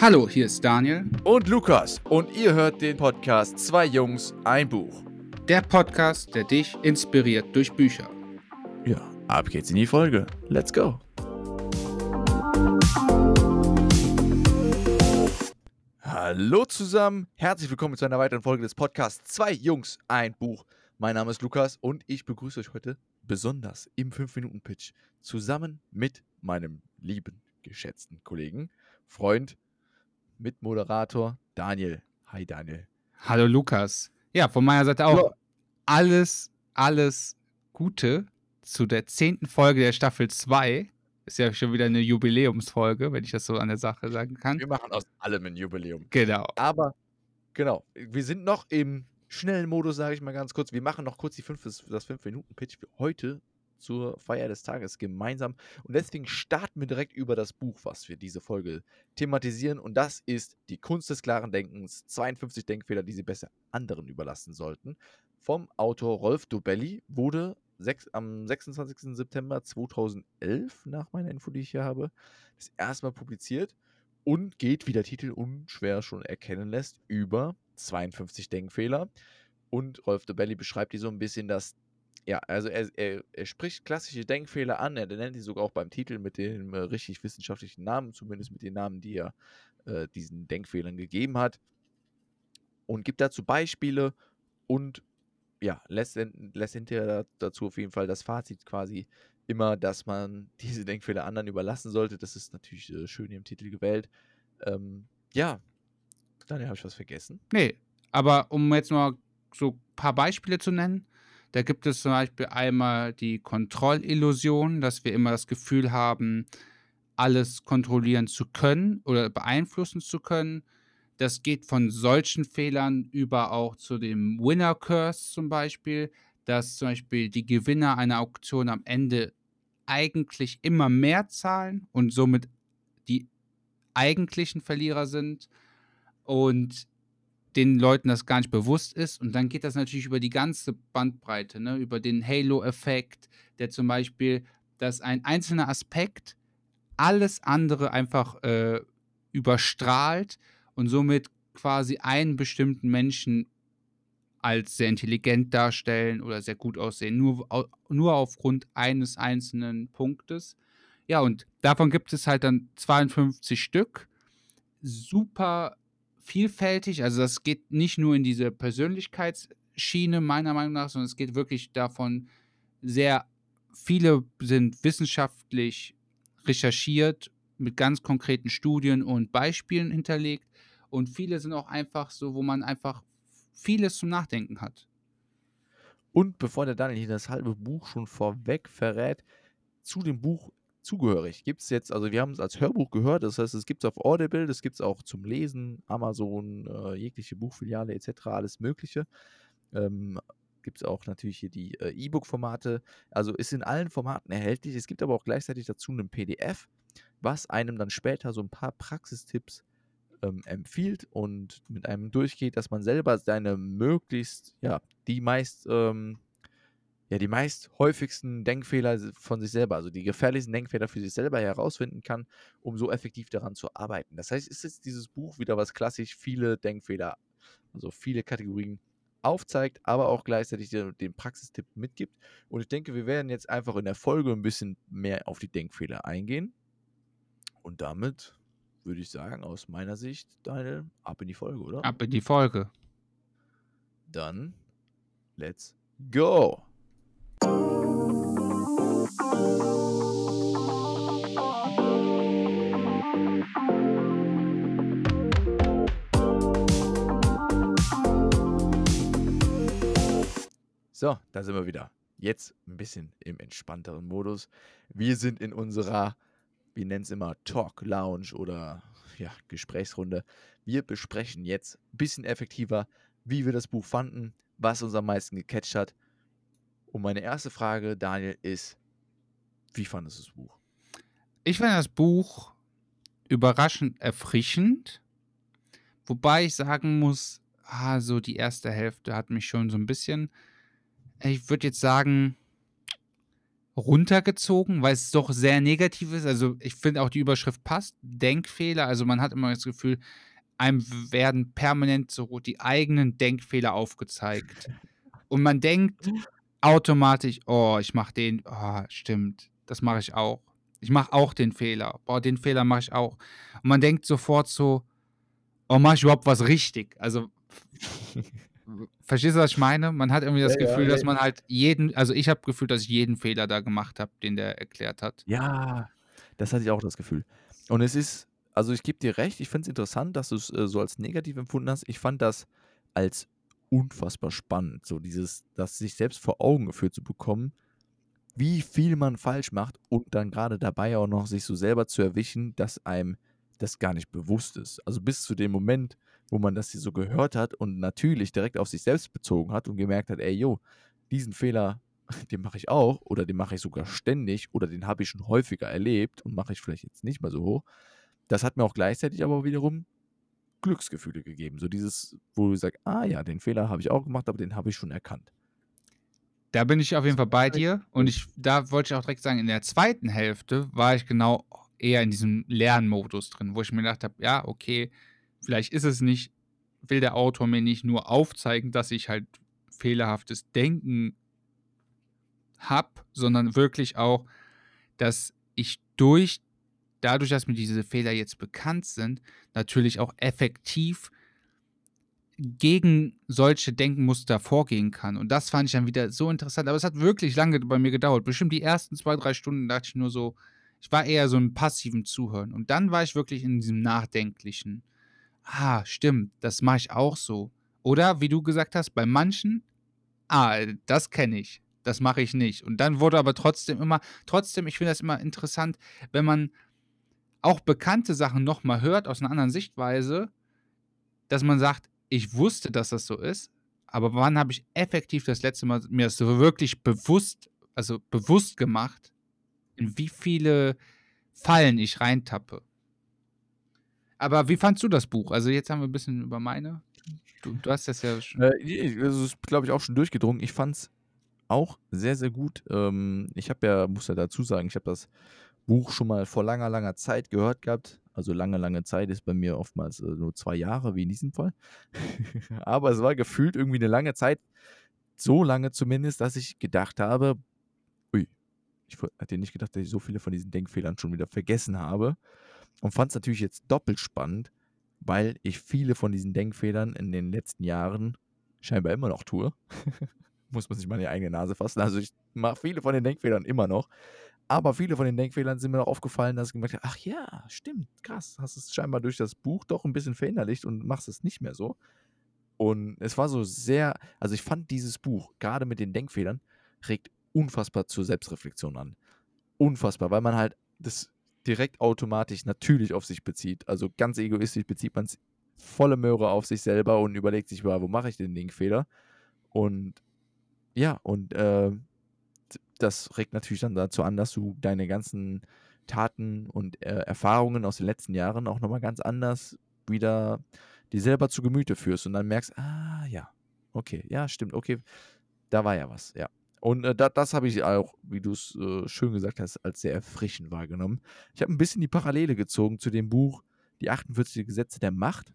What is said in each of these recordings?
Hallo, hier ist Daniel. Und Lukas. Und ihr hört den Podcast Zwei Jungs, ein Buch. Der Podcast, der dich inspiriert durch Bücher. Ja, ab geht's in die Folge. Let's go. Hallo zusammen, herzlich willkommen zu einer weiteren Folge des Podcasts Zwei Jungs, ein Buch. Mein Name ist Lukas und ich begrüße euch heute besonders im 5-Minuten-Pitch zusammen mit meinem lieben, geschätzten Kollegen, Freund, Mitmoderator Daniel. Hi Daniel. Hallo Lukas. Ja, von meiner Seite auch ja. alles, alles Gute zu der zehnten Folge der Staffel 2. Ist ja schon wieder eine Jubiläumsfolge, wenn ich das so an der Sache sagen kann. Wir machen aus allem ein Jubiläum. Genau. Aber, genau, wir sind noch im schnellen Modus, sage ich mal ganz kurz. Wir machen noch kurz die fünf, das 5-Minuten-Pitch für heute zur Feier des Tages gemeinsam. Und deswegen starten wir direkt über das Buch, was wir diese Folge thematisieren. Und das ist Die Kunst des klaren Denkens, 52 Denkfehler, die Sie besser anderen überlassen sollten. Vom Autor Rolf Dobelli wurde am 26. September 2011, nach meiner Info, die ich hier habe, das erste Mal publiziert und geht, wie der Titel unschwer schon erkennen lässt, über 52 Denkfehler. Und Rolf Dobelli beschreibt hier so ein bisschen, dass ja, also er, er, er spricht klassische Denkfehler an, er nennt die sogar auch beim Titel mit dem äh, richtig wissenschaftlichen Namen, zumindest mit den Namen, die er äh, diesen Denkfehlern gegeben hat. Und gibt dazu Beispiele und ja, lässt, lässt hinterher dazu auf jeden Fall das Fazit quasi immer, dass man diese Denkfehler anderen überlassen sollte. Das ist natürlich äh, schön im Titel gewählt. Ähm, ja, Daniel, habe ich was vergessen? Nee, aber um jetzt mal so ein paar Beispiele zu nennen, da gibt es zum Beispiel einmal die Kontrollillusion, dass wir immer das Gefühl haben, alles kontrollieren zu können oder beeinflussen zu können. Das geht von solchen Fehlern über auch zu dem Winner Curse zum Beispiel, dass zum Beispiel die Gewinner einer Auktion am Ende eigentlich immer mehr zahlen und somit die eigentlichen Verlierer sind. Und den Leuten das gar nicht bewusst ist. Und dann geht das natürlich über die ganze Bandbreite, ne? über den Halo-Effekt, der zum Beispiel, dass ein einzelner Aspekt alles andere einfach äh, überstrahlt und somit quasi einen bestimmten Menschen als sehr intelligent darstellen oder sehr gut aussehen, nur, nur aufgrund eines einzelnen Punktes. Ja, und davon gibt es halt dann 52 Stück. Super vielfältig. Also das geht nicht nur in diese Persönlichkeitsschiene meiner Meinung nach, sondern es geht wirklich davon sehr viele sind wissenschaftlich recherchiert mit ganz konkreten Studien und Beispielen hinterlegt und viele sind auch einfach so, wo man einfach vieles zum Nachdenken hat. Und bevor der Daniel hier das halbe Buch schon vorweg verrät, zu dem Buch zugehörig. Gibt es jetzt, also wir haben es als Hörbuch gehört, das heißt, es gibt es auf Audible, das gibt es auch zum Lesen, Amazon, äh, jegliche Buchfiliale etc., alles Mögliche. Ähm, gibt es auch natürlich hier die äh, E-Book-Formate. Also ist in allen Formaten erhältlich. Es gibt aber auch gleichzeitig dazu einen PDF, was einem dann später so ein paar Praxistipps ähm, empfiehlt und mit einem durchgeht, dass man selber seine möglichst, ja, die meist ähm, ja, die meist häufigsten Denkfehler von sich selber, also die gefährlichsten Denkfehler für sich selber herausfinden kann, um so effektiv daran zu arbeiten. Das heißt, ist jetzt dieses Buch wieder was klassisch viele Denkfehler, also viele Kategorien aufzeigt, aber auch gleichzeitig den, Praxistipp mitgibt. Und ich denke, wir werden jetzt einfach in der Folge ein bisschen mehr auf die Denkfehler eingehen. Und damit würde ich sagen, aus meiner Sicht, Daniel, ab in die Folge, oder? Ab in die Folge. Dann, let's go! So, da sind wir wieder. Jetzt ein bisschen im entspannteren Modus. Wir sind in unserer, wir nennen es immer Talk Lounge oder ja, Gesprächsrunde. Wir besprechen jetzt ein bisschen effektiver, wie wir das Buch fanden, was uns am meisten gecatcht hat. Und meine erste Frage, Daniel, ist, wie fandest du das Buch? Ich fand das Buch überraschend erfrischend, wobei ich sagen muss, ah, so die erste Hälfte hat mich schon so ein bisschen ich würde jetzt sagen, runtergezogen, weil es doch sehr negativ ist. Also ich finde auch die Überschrift passt. Denkfehler. Also man hat immer das Gefühl, einem werden permanent so die eigenen Denkfehler aufgezeigt. Und man denkt automatisch, oh, ich mache den, oh, stimmt, das mache ich auch. Ich mache auch den Fehler. Boah, den Fehler mache ich auch. Und man denkt sofort so, oh, mache ich überhaupt was richtig? Also Verstehst du, was ich meine? Man hat irgendwie das ja, Gefühl, ja, dass man halt jeden, also ich habe Gefühl, dass ich jeden Fehler da gemacht habe, den der erklärt hat. Ja, das hatte ich auch das Gefühl. Und es ist, also ich gebe dir recht, ich finde es interessant, dass du es äh, so als negativ empfunden hast. Ich fand das als unfassbar spannend, so dieses, das sich selbst vor Augen geführt zu bekommen, wie viel man falsch macht und dann gerade dabei auch noch sich so selber zu erwischen, dass einem das gar nicht bewusst ist. Also bis zu dem Moment, wo man das hier so gehört hat und natürlich direkt auf sich selbst bezogen hat und gemerkt hat, ey, yo, diesen Fehler, den mache ich auch oder den mache ich sogar ständig oder den habe ich schon häufiger erlebt und mache ich vielleicht jetzt nicht mehr so hoch. Das hat mir auch gleichzeitig aber wiederum Glücksgefühle gegeben. So dieses, wo du sagst, ah ja, den Fehler habe ich auch gemacht, aber den habe ich schon erkannt. Da bin ich auf jeden Fall bei dir und ich, da wollte ich auch direkt sagen, in der zweiten Hälfte war ich genau eher in diesem Lernmodus drin, wo ich mir gedacht habe, ja, okay, vielleicht ist es nicht, will der Autor mir nicht nur aufzeigen, dass ich halt fehlerhaftes Denken habe, sondern wirklich auch, dass ich durch, dadurch, dass mir diese Fehler jetzt bekannt sind, natürlich auch effektiv gegen solche Denkmuster vorgehen kann. Und das fand ich dann wieder so interessant. Aber es hat wirklich lange bei mir gedauert. Bestimmt die ersten zwei, drei Stunden dachte ich nur so, ich war eher so im passiven Zuhören. Und dann war ich wirklich in diesem nachdenklichen ah, stimmt, das mache ich auch so. Oder wie du gesagt hast, bei manchen, ah, das kenne ich, das mache ich nicht. Und dann wurde aber trotzdem immer, trotzdem, ich finde das immer interessant, wenn man auch bekannte Sachen nochmal hört aus einer anderen Sichtweise, dass man sagt, ich wusste, dass das so ist, aber wann habe ich effektiv das letzte Mal mir das so wirklich bewusst, also bewusst gemacht, in wie viele Fallen ich reintappe. Aber wie fandst du das Buch? Also jetzt haben wir ein bisschen über meine. Du, du hast das ja schon. Äh, das ist, glaube ich, auch schon durchgedrungen. Ich fand es auch sehr, sehr gut. Ähm, ich habe ja, muss ja dazu sagen, ich habe das Buch schon mal vor langer, langer Zeit gehört gehabt. Also lange, lange Zeit ist bei mir oftmals äh, nur zwei Jahre, wie in diesem Fall. Aber es war gefühlt irgendwie eine lange Zeit, so lange zumindest, dass ich gedacht habe, ui, ich hätte nicht gedacht, dass ich so viele von diesen Denkfehlern schon wieder vergessen habe. Und fand es natürlich jetzt doppelt spannend, weil ich viele von diesen Denkfehlern in den letzten Jahren scheinbar immer noch tue. Muss man sich mal in die eigene Nase fassen. Also ich mache viele von den Denkfehlern immer noch. Aber viele von den Denkfehlern sind mir auch aufgefallen, dass ich gemerkt habe, ach ja, stimmt, krass, hast es scheinbar durch das Buch doch ein bisschen verinnerlicht und machst es nicht mehr so. Und es war so sehr, also ich fand dieses Buch, gerade mit den Denkfehlern, regt unfassbar zur Selbstreflexion an. Unfassbar, weil man halt das direkt automatisch natürlich auf sich bezieht. Also ganz egoistisch bezieht man es volle Möhre auf sich selber und überlegt sich, wo mache ich den Denkfehler? Und ja, und äh, das regt natürlich dann dazu an, dass du deine ganzen Taten und äh, Erfahrungen aus den letzten Jahren auch nochmal ganz anders wieder dir selber zu Gemüte führst und dann merkst, ah ja, okay, ja, stimmt, okay, da war ja was, ja. Und äh, das, das habe ich auch, wie du es äh, schön gesagt hast, als sehr erfrischend wahrgenommen. Ich habe ein bisschen die Parallele gezogen zu dem Buch Die 48 Gesetze der Macht.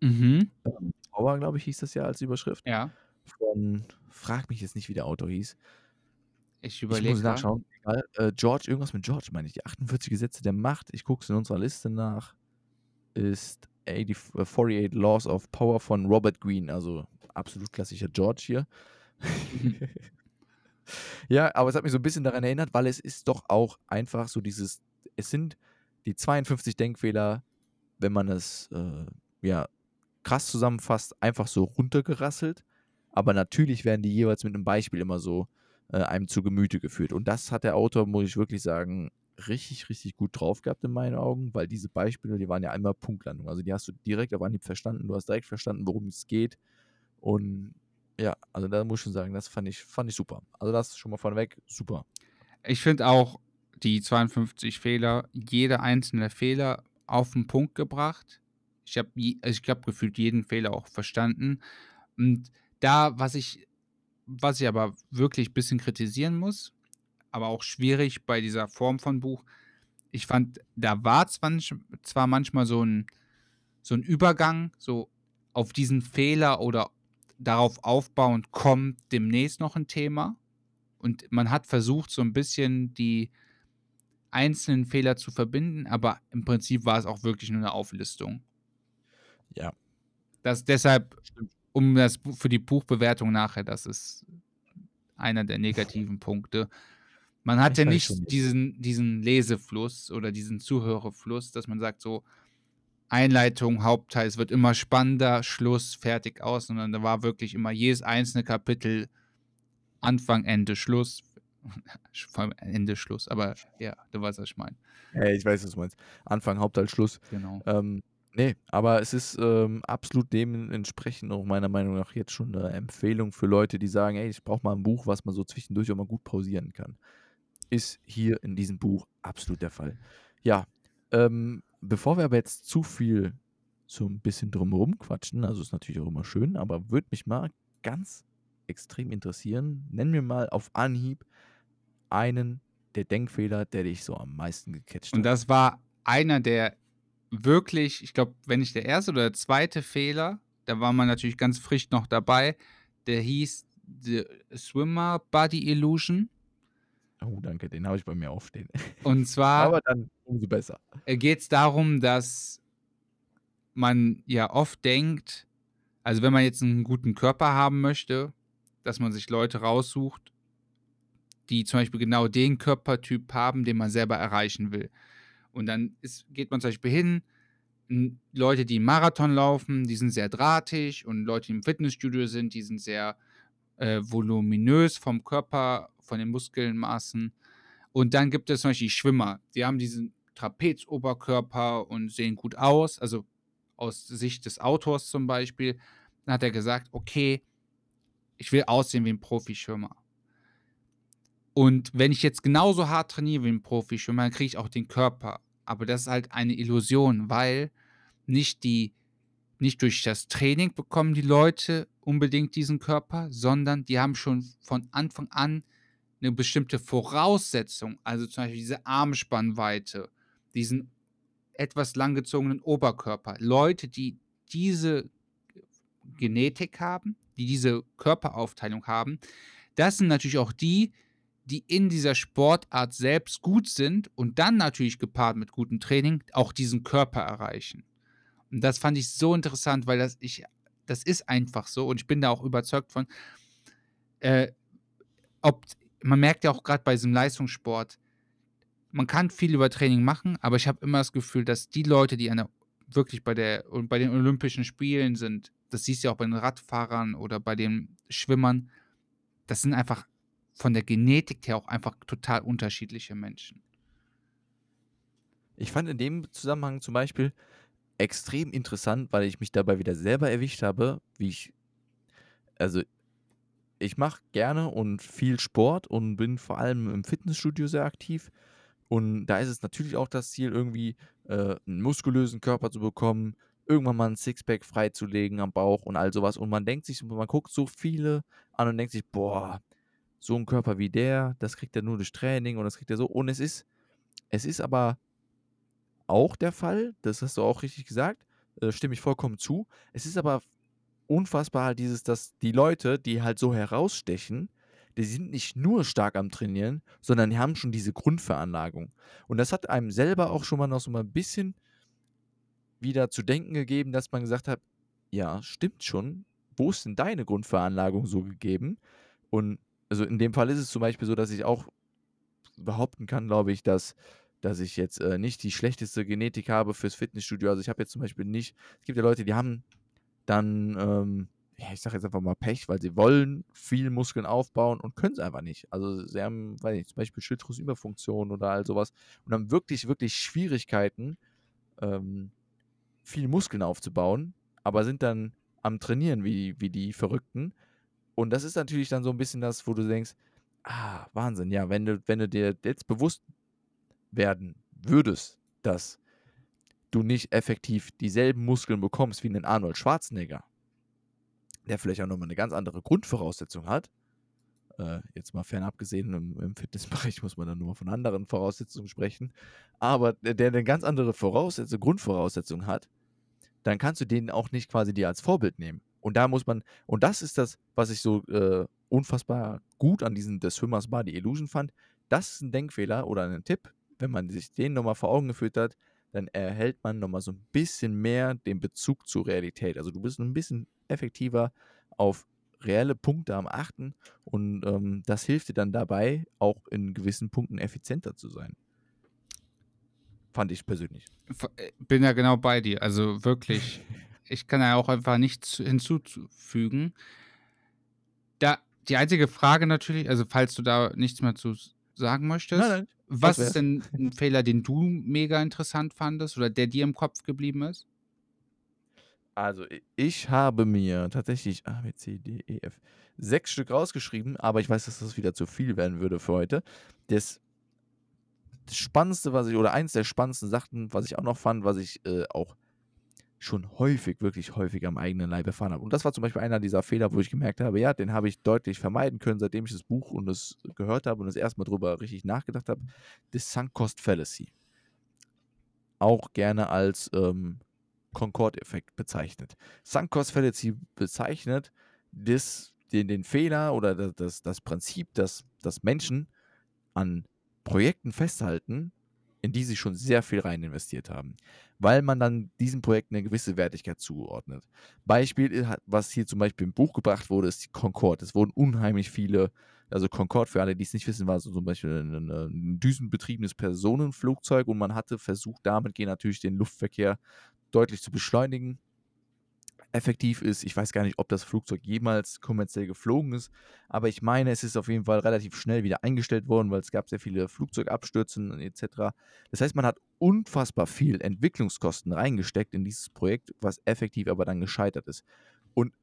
Mhm. Ähm, glaube ich, hieß das ja als Überschrift. Ja. Von, frag mich jetzt nicht, wie der Autor hieß. Ich überlege. Ich muss nachschauen. Äh, George, irgendwas mit George meine ich. Die 48 Gesetze der Macht. Ich gucke es in unserer Liste nach. Ist 80, 48 Laws of Power von Robert Greene. Also absolut klassischer George hier. Ja, aber es hat mich so ein bisschen daran erinnert, weil es ist doch auch einfach so dieses, es sind die 52 Denkfehler, wenn man es äh, ja krass zusammenfasst, einfach so runtergerasselt. Aber natürlich werden die jeweils mit einem Beispiel immer so äh, einem zu Gemüte geführt. Und das hat der Autor, muss ich wirklich sagen, richtig, richtig gut drauf gehabt in meinen Augen, weil diese Beispiele, die waren ja einmal Punktlandung. Also die hast du direkt auf Anhieb verstanden, du hast direkt verstanden, worum es geht. Und ja, also da muss ich schon sagen, das fand ich, fand ich super. Also das schon mal vorneweg, super. Ich finde auch die 52 Fehler, jeder einzelne Fehler auf den Punkt gebracht. Ich habe also ich hab gefühlt jeden Fehler auch verstanden. Und da, was ich, was ich aber wirklich ein bisschen kritisieren muss, aber auch schwierig bei dieser Form von Buch. Ich fand, da war zwar manchmal so ein, so ein Übergang, so auf diesen Fehler oder darauf aufbauend kommt demnächst noch ein Thema. Und man hat versucht, so ein bisschen die einzelnen Fehler zu verbinden, aber im Prinzip war es auch wirklich nur eine Auflistung. Ja. Das deshalb, um das für die Buchbewertung nachher, das ist einer der negativen Punkte. Man hat ja nicht diesen, diesen Lesefluss oder diesen Zuhörerfluss, dass man sagt, so Einleitung, Hauptteil, es wird immer spannender, Schluss, fertig aus, sondern da war wirklich immer jedes einzelne Kapitel Anfang, Ende, Schluss. Vor allem Ende, Schluss, aber ja, du weißt, was ich meine. Ja, ich weiß, was du meinst. Anfang, Hauptteil, Schluss. Genau. Ähm, nee, aber es ist ähm, absolut dementsprechend auch meiner Meinung nach jetzt schon eine Empfehlung für Leute, die sagen, ey, ich brauche mal ein Buch, was man so zwischendurch auch mal gut pausieren kann. Ist hier in diesem Buch absolut der Fall. Ja, ähm, bevor wir aber jetzt zu viel so ein bisschen drumherum quatschen, also ist natürlich auch immer schön, aber würde mich mal ganz extrem interessieren, nenn mir mal auf Anhieb einen der Denkfehler, der dich so am meisten gecatcht hat. Und das war einer der wirklich, ich glaube, wenn nicht der erste oder der zweite Fehler, da war man natürlich ganz frisch noch dabei, der hieß The Swimmer Body Illusion. Oh, danke, den habe ich bei mir aufstehen. Und zwar. Aber dann umso besser. Geht es darum, dass man ja oft denkt, also wenn man jetzt einen guten Körper haben möchte, dass man sich Leute raussucht, die zum Beispiel genau den Körpertyp haben, den man selber erreichen will. Und dann ist, geht man zum Beispiel hin, Leute, die einen Marathon laufen, die sind sehr drahtig und Leute, die im Fitnessstudio sind, die sind sehr äh, voluminös vom Körper, von den Muskelmaßen. Und dann gibt es zum Beispiel Schwimmer, die haben diesen Trapezoberkörper und sehen gut aus, also aus Sicht des Autors zum Beispiel. Dann hat er gesagt, okay, ich will aussehen wie ein Profischwimmer. Und wenn ich jetzt genauso hart trainiere wie ein Profischwimmer, dann kriege ich auch den Körper. Aber das ist halt eine Illusion, weil nicht die nicht durch das Training bekommen die Leute unbedingt diesen Körper, sondern die haben schon von Anfang an eine bestimmte Voraussetzung, also zum Beispiel diese Armspannweite, diesen etwas langgezogenen Oberkörper. Leute, die diese Genetik haben, die diese Körperaufteilung haben, das sind natürlich auch die, die in dieser Sportart selbst gut sind und dann natürlich gepaart mit gutem Training auch diesen Körper erreichen. Und das fand ich so interessant, weil das ich das ist einfach so und ich bin da auch überzeugt von. Äh, ob man merkt ja auch gerade bei diesem Leistungssport, man kann viel über Training machen, aber ich habe immer das Gefühl, dass die Leute, die eine, wirklich bei, der, bei den Olympischen Spielen sind, das siehst du ja auch bei den Radfahrern oder bei den Schwimmern, das sind einfach von der Genetik her auch einfach total unterschiedliche Menschen. Ich fand in dem Zusammenhang zum Beispiel extrem interessant, weil ich mich dabei wieder selber erwischt habe, wie ich, also ich mache gerne und viel Sport und bin vor allem im Fitnessstudio sehr aktiv. Und da ist es natürlich auch das Ziel, irgendwie äh, einen muskulösen Körper zu bekommen, irgendwann mal ein Sixpack freizulegen am Bauch und all sowas. Und man denkt sich, man guckt so viele an und denkt sich, boah, so ein Körper wie der, das kriegt er nur durch Training und das kriegt er so. Und es ist, es ist aber auch der Fall, das hast du auch richtig gesagt, äh, stimme ich vollkommen zu. Es ist aber unfassbar halt dieses, dass die Leute, die halt so herausstechen, die sind nicht nur stark am Trainieren, sondern die haben schon diese Grundveranlagung. Und das hat einem selber auch schon mal noch so mal ein bisschen wieder zu denken gegeben, dass man gesagt hat, ja, stimmt schon, wo ist denn deine Grundveranlagung so gegeben? Und also in dem Fall ist es zum Beispiel so, dass ich auch behaupten kann, glaube ich, dass, dass ich jetzt äh, nicht die schlechteste Genetik habe fürs Fitnessstudio. Also ich habe jetzt zum Beispiel nicht, es gibt ja Leute, die haben dann, ähm, ja, ich sage jetzt einfach mal Pech, weil sie wollen viel Muskeln aufbauen und können es einfach nicht. Also sie haben, weiß nicht, zum Beispiel Schilddrüsenüberfunktion oder all sowas und haben wirklich, wirklich Schwierigkeiten, ähm, viel Muskeln aufzubauen, aber sind dann am Trainieren wie, wie die Verrückten. Und das ist natürlich dann so ein bisschen das, wo du denkst, ah, Wahnsinn, ja, wenn du, wenn du dir jetzt bewusst werden würdest, dass du nicht effektiv dieselben Muskeln bekommst wie einen Arnold Schwarzenegger, der vielleicht auch nochmal eine ganz andere Grundvoraussetzung hat, Äh, jetzt mal fernab gesehen, im, im Fitnessbereich muss man dann nur von anderen Voraussetzungen sprechen. Aber der, der eine ganz andere Voraussetzung, Grundvoraussetzung hat, dann kannst du den auch nicht quasi dir als Vorbild nehmen. Und da muss man, und das ist das, was ich so äh, unfassbar gut an diesem The Swimmers Body Illusion fand. Das ist ein Denkfehler oder ein Tipp, wenn man sich den nochmal vor Augen geführt hat, dann erhält man nochmal so ein bisschen mehr den Bezug zur Realität. Also du bist ein bisschen effektiver auf reelle Punkte am Achten und ähm, das hilft dir dann dabei, auch in gewissen Punkten effizienter zu sein. Fand ich persönlich. Äh, bin ja genau bei dir. Also wirklich, ich kann ja auch einfach nichts hinzufügen. Da, die einzige Frage natürlich, also falls du da nichts mehr zu sagen möchtest, nein, nein, was ist denn ein Fehler, den du mega interessant fandest oder der dir im Kopf geblieben ist? Also, ich habe mir tatsächlich A, B, C, D, E, F sechs Stück rausgeschrieben, aber ich weiß, dass das wieder zu viel werden würde für heute. Das, Spannendste, was ich, oder eins der spannendsten Sachen, was ich auch noch fand, was ich äh, auch schon häufig, wirklich häufig am eigenen Leib erfahren habe. Und das war zum Beispiel einer dieser Fehler, wo ich gemerkt habe, ja, den habe ich deutlich vermeiden können, seitdem ich das Buch und das gehört habe und das erstmal drüber richtig nachgedacht habe. Das Sunk Cost Fallacy. Auch gerne als ähm, Concorde-Effekt bezeichnet. Sunk Cost Fallacy bezeichnet das, den, den Fehler oder das, das Prinzip, dass, dass Menschen an Projekten festhalten, in die sie schon sehr viel rein investiert haben, weil man dann diesen Projekten eine gewisse Wertigkeit zuordnet. Beispiel, was hier zum Beispiel im Buch gebracht wurde, ist die Concorde. Es wurden unheimlich viele, also Concorde, für alle, die es nicht wissen, war so zum Beispiel ein, ein düsenbetriebenes Personenflugzeug und man hatte versucht, damit natürlich den Luftverkehr deutlich zu beschleunigen. Effektiv ist, ich weiß gar nicht, ob das Flugzeug jemals kommerziell geflogen ist, aber ich meine, es ist auf jeden Fall relativ schnell wieder eingestellt worden, weil es gab sehr viele Flugzeugabstürze etc. Das heißt, man hat unfassbar viel Entwicklungskosten reingesteckt in dieses Projekt, was effektiv aber dann gescheitert ist. Und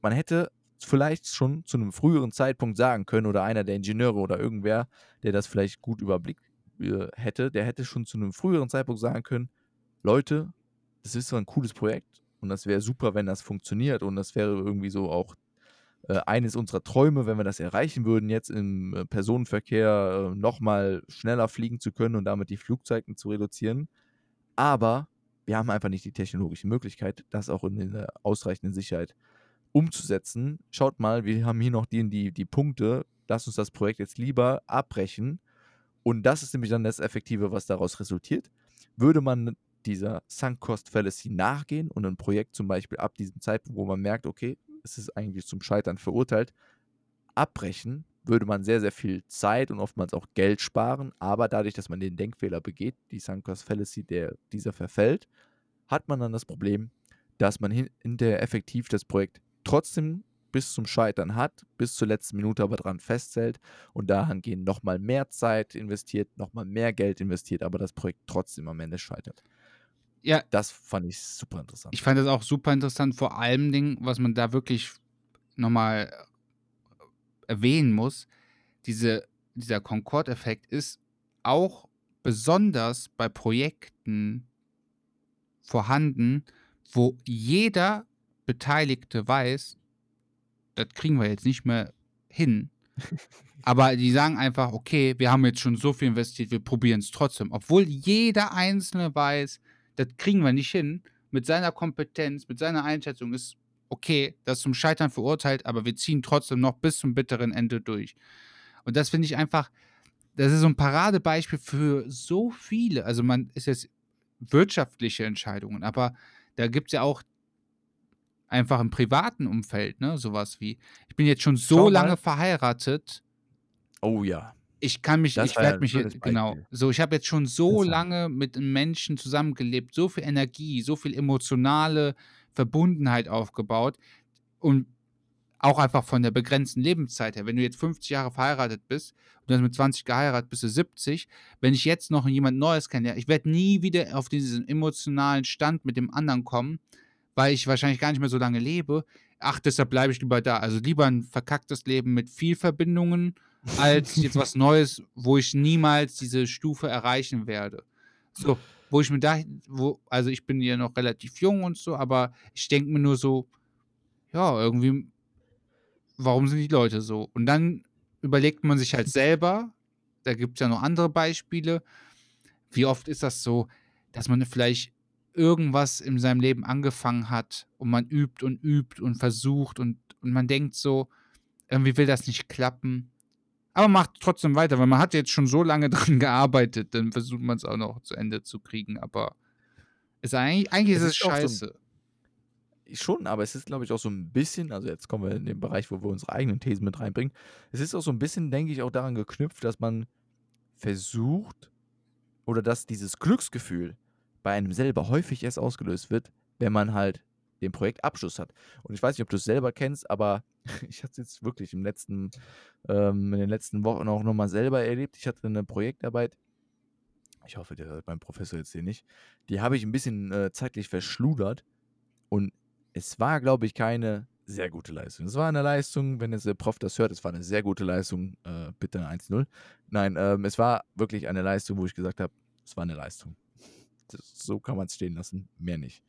man hätte vielleicht schon zu einem früheren Zeitpunkt sagen können, oder einer der Ingenieure oder irgendwer, der das vielleicht gut überblickt äh, hätte, der hätte schon zu einem früheren Zeitpunkt sagen können, Leute, das ist so ein cooles Projekt und das wäre super, wenn das funktioniert und das wäre irgendwie so auch äh, eines unserer Träume, wenn wir das erreichen würden, jetzt im äh, Personenverkehr äh, nochmal schneller fliegen zu können und damit die Flugzeiten zu reduzieren. Aber wir haben einfach nicht die technologische Möglichkeit, das auch in der ausreichenden Sicherheit umzusetzen. Schaut mal, wir haben hier noch die, die, die Punkte. Lass uns das Projekt jetzt lieber abbrechen. Und das ist nämlich dann das Effektive, was daraus resultiert. Würde man dieser Sunk-Cost-Fallacy nachgehen und ein Projekt zum Beispiel ab diesem Zeitpunkt, wo man merkt, okay, es ist eigentlich zum Scheitern verurteilt, abbrechen, würde man sehr, sehr viel Zeit und oftmals auch Geld sparen. Aber dadurch, dass man den Denkfehler begeht, die Sunk-Cost-Fallacy, der dieser verfällt, hat man dann das Problem, dass man hinterher effektiv das Projekt trotzdem bis zum Scheitern hat, bis zur letzten Minute aber dran festhält und dahingehend nochmal mehr Zeit investiert, nochmal mehr Geld investiert, aber das Projekt trotzdem am Ende scheitert. Ja. Das fand ich super interessant. Ich fand das auch super interessant, vor allem was man da wirklich nochmal erwähnen muss, diese, dieser Concorde-Effekt ist auch besonders bei Projekten vorhanden, wo jeder Beteiligte weiß, das kriegen wir jetzt nicht mehr hin. Aber die sagen einfach, okay, wir haben jetzt schon so viel investiert, wir probieren es trotzdem. Obwohl jeder Einzelne weiß, das kriegen wir nicht hin. Mit seiner Kompetenz, mit seiner Einschätzung ist okay, das ist zum Scheitern verurteilt, aber wir ziehen trotzdem noch bis zum bitteren Ende durch. Und das finde ich einfach, das ist so ein Paradebeispiel für so viele. Also man ist jetzt wirtschaftliche Entscheidungen, aber da gibt es ja auch einfach im privaten Umfeld, ne, sowas wie, ich bin jetzt schon so lange verheiratet. Oh ja ich kann mich, das ich werde mich, jetzt, genau, so, ich habe jetzt schon so lange mit einem Menschen zusammengelebt, so viel Energie, so viel emotionale Verbundenheit aufgebaut und auch einfach von der begrenzten Lebenszeit her. Wenn du jetzt 50 Jahre verheiratet bist und du hast mit 20 geheiratet, bist du 70. Wenn ich jetzt noch jemand Neues kenne, ich werde nie wieder auf diesen emotionalen Stand mit dem anderen kommen, weil ich wahrscheinlich gar nicht mehr so lange lebe. Ach, deshalb bleibe ich lieber da. Also lieber ein verkacktes Leben mit viel Verbindungen als jetzt was Neues, wo ich niemals diese Stufe erreichen werde. So, wo ich mir da, wo, also ich bin ja noch relativ jung und so, aber ich denke mir nur so, ja, irgendwie warum sind die Leute so? Und dann überlegt man sich halt selber, da gibt es ja noch andere Beispiele, wie oft ist das so, dass man vielleicht irgendwas in seinem Leben angefangen hat und man übt und übt und versucht und, und man denkt so, irgendwie will das nicht klappen. Aber macht trotzdem weiter, weil man hat jetzt schon so lange dran gearbeitet, dann versucht man es auch noch zu Ende zu kriegen. Aber ist eigentlich, eigentlich ist es scheiße. So schon, aber es ist, glaube ich, auch so ein bisschen, also jetzt kommen wir in den Bereich, wo wir unsere eigenen Thesen mit reinbringen. Es ist auch so ein bisschen, denke ich, auch daran geknüpft, dass man versucht oder dass dieses Glücksgefühl bei einem selber häufig erst ausgelöst wird, wenn man halt den Projektabschluss hat. Und ich weiß nicht, ob du es selber kennst, aber ich hatte es jetzt wirklich im letzten, ähm, in den letzten Wochen auch nochmal selber erlebt. Ich hatte eine Projektarbeit, ich hoffe, der beim Professor jetzt den nicht, die habe ich ein bisschen äh, zeitlich verschludert und es war, glaube ich, keine sehr gute Leistung. Es war eine Leistung, wenn jetzt der Prof das hört, es war eine sehr gute Leistung, äh, bitte 1-0. Nein, ähm, es war wirklich eine Leistung, wo ich gesagt habe, es war eine Leistung. Das, so kann man es stehen lassen, mehr nicht.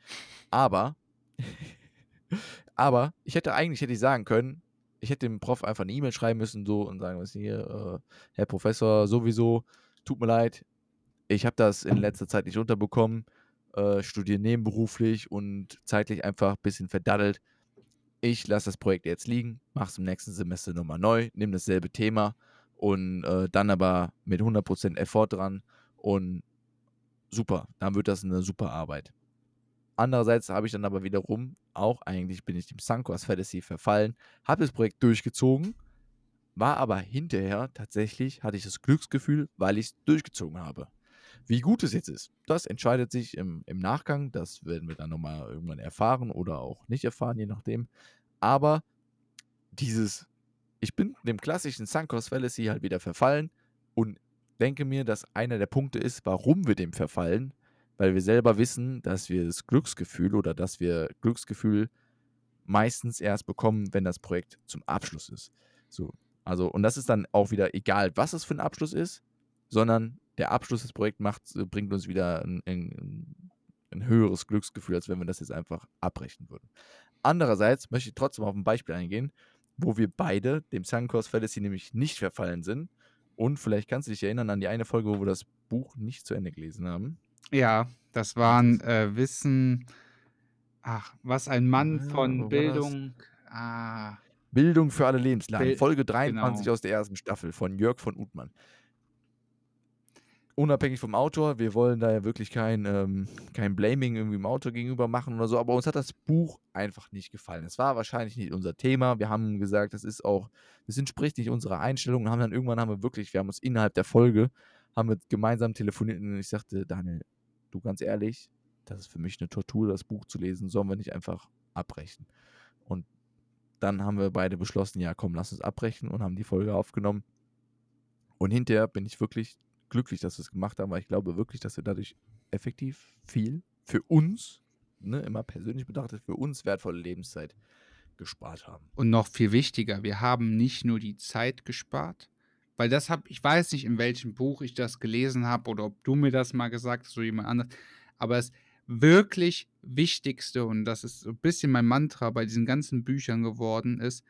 Aber, aber ich hätte eigentlich hätte ich sagen können, ich hätte dem Prof einfach eine E-Mail schreiben müssen so und sagen, was hier, äh, Herr Professor, sowieso, tut mir leid, ich habe das in letzter Zeit nicht unterbekommen äh, studiere nebenberuflich und zeitlich einfach ein bisschen verdaddelt. Ich lasse das Projekt jetzt liegen, mache es im nächsten Semester nochmal neu, nehme dasselbe Thema und äh, dann aber mit 100% Effort dran und super, dann wird das eine super Arbeit. Andererseits habe ich dann aber wiederum auch eigentlich bin ich dem Sankos Fantasy verfallen, habe das Projekt durchgezogen, war aber hinterher tatsächlich, hatte ich das Glücksgefühl, weil ich es durchgezogen habe. Wie gut es jetzt ist, das entscheidet sich im, im Nachgang. Das werden wir dann nochmal irgendwann erfahren oder auch nicht erfahren, je nachdem. Aber dieses, ich bin dem klassischen Sankos Fallacy halt wieder verfallen und denke mir, dass einer der Punkte ist, warum wir dem verfallen, weil wir selber wissen, dass wir das Glücksgefühl oder dass wir Glücksgefühl meistens erst bekommen, wenn das Projekt zum Abschluss ist. So, also, und das ist dann auch wieder egal, was es für ein Abschluss ist, sondern der Abschluss des Projekts macht, bringt uns wieder ein, ein, ein, höheres Glücksgefühl, als wenn wir das jetzt einfach abbrechen würden. Andererseits möchte ich trotzdem auf ein Beispiel eingehen, wo wir beide dem Sunkurs Fallacy nämlich nicht verfallen sind. Und vielleicht kannst du dich erinnern an die eine Folge, wo wir das Buch nicht zu Ende gelesen haben. Ja, das waren äh, Wissen. Ach, was ein Mann ja, von Bildung. Ah. Bildung für alle Lebenslagen. Folge 23 genau. aus der ersten Staffel von Jörg von Uthmann unabhängig vom Autor, wir wollen da ja wirklich kein, ähm, kein Blaming irgendwie dem Autor gegenüber machen oder so, aber uns hat das Buch einfach nicht gefallen. Es war wahrscheinlich nicht unser Thema. Wir haben gesagt, das ist auch, das entspricht nicht unserer Einstellung und haben dann irgendwann haben wir wirklich, wir haben uns innerhalb der Folge, haben wir gemeinsam telefoniert und ich sagte, Daniel, du ganz ehrlich, das ist für mich eine Tortur, das Buch zu lesen, sollen wir nicht einfach abbrechen? Und dann haben wir beide beschlossen, ja komm, lass uns abbrechen und haben die Folge aufgenommen. Und hinterher bin ich wirklich glücklich, dass wir es gemacht haben, weil ich glaube wirklich, dass wir dadurch effektiv viel für uns, ne, immer persönlich betrachtet, für uns wertvolle Lebenszeit gespart haben. Und noch viel wichtiger, wir haben nicht nur die Zeit gespart, weil das habe, ich weiß nicht, in welchem Buch ich das gelesen habe oder ob du mir das mal gesagt hast oder jemand anderes, aber das wirklich Wichtigste, und das ist so ein bisschen mein Mantra bei diesen ganzen Büchern geworden, ist,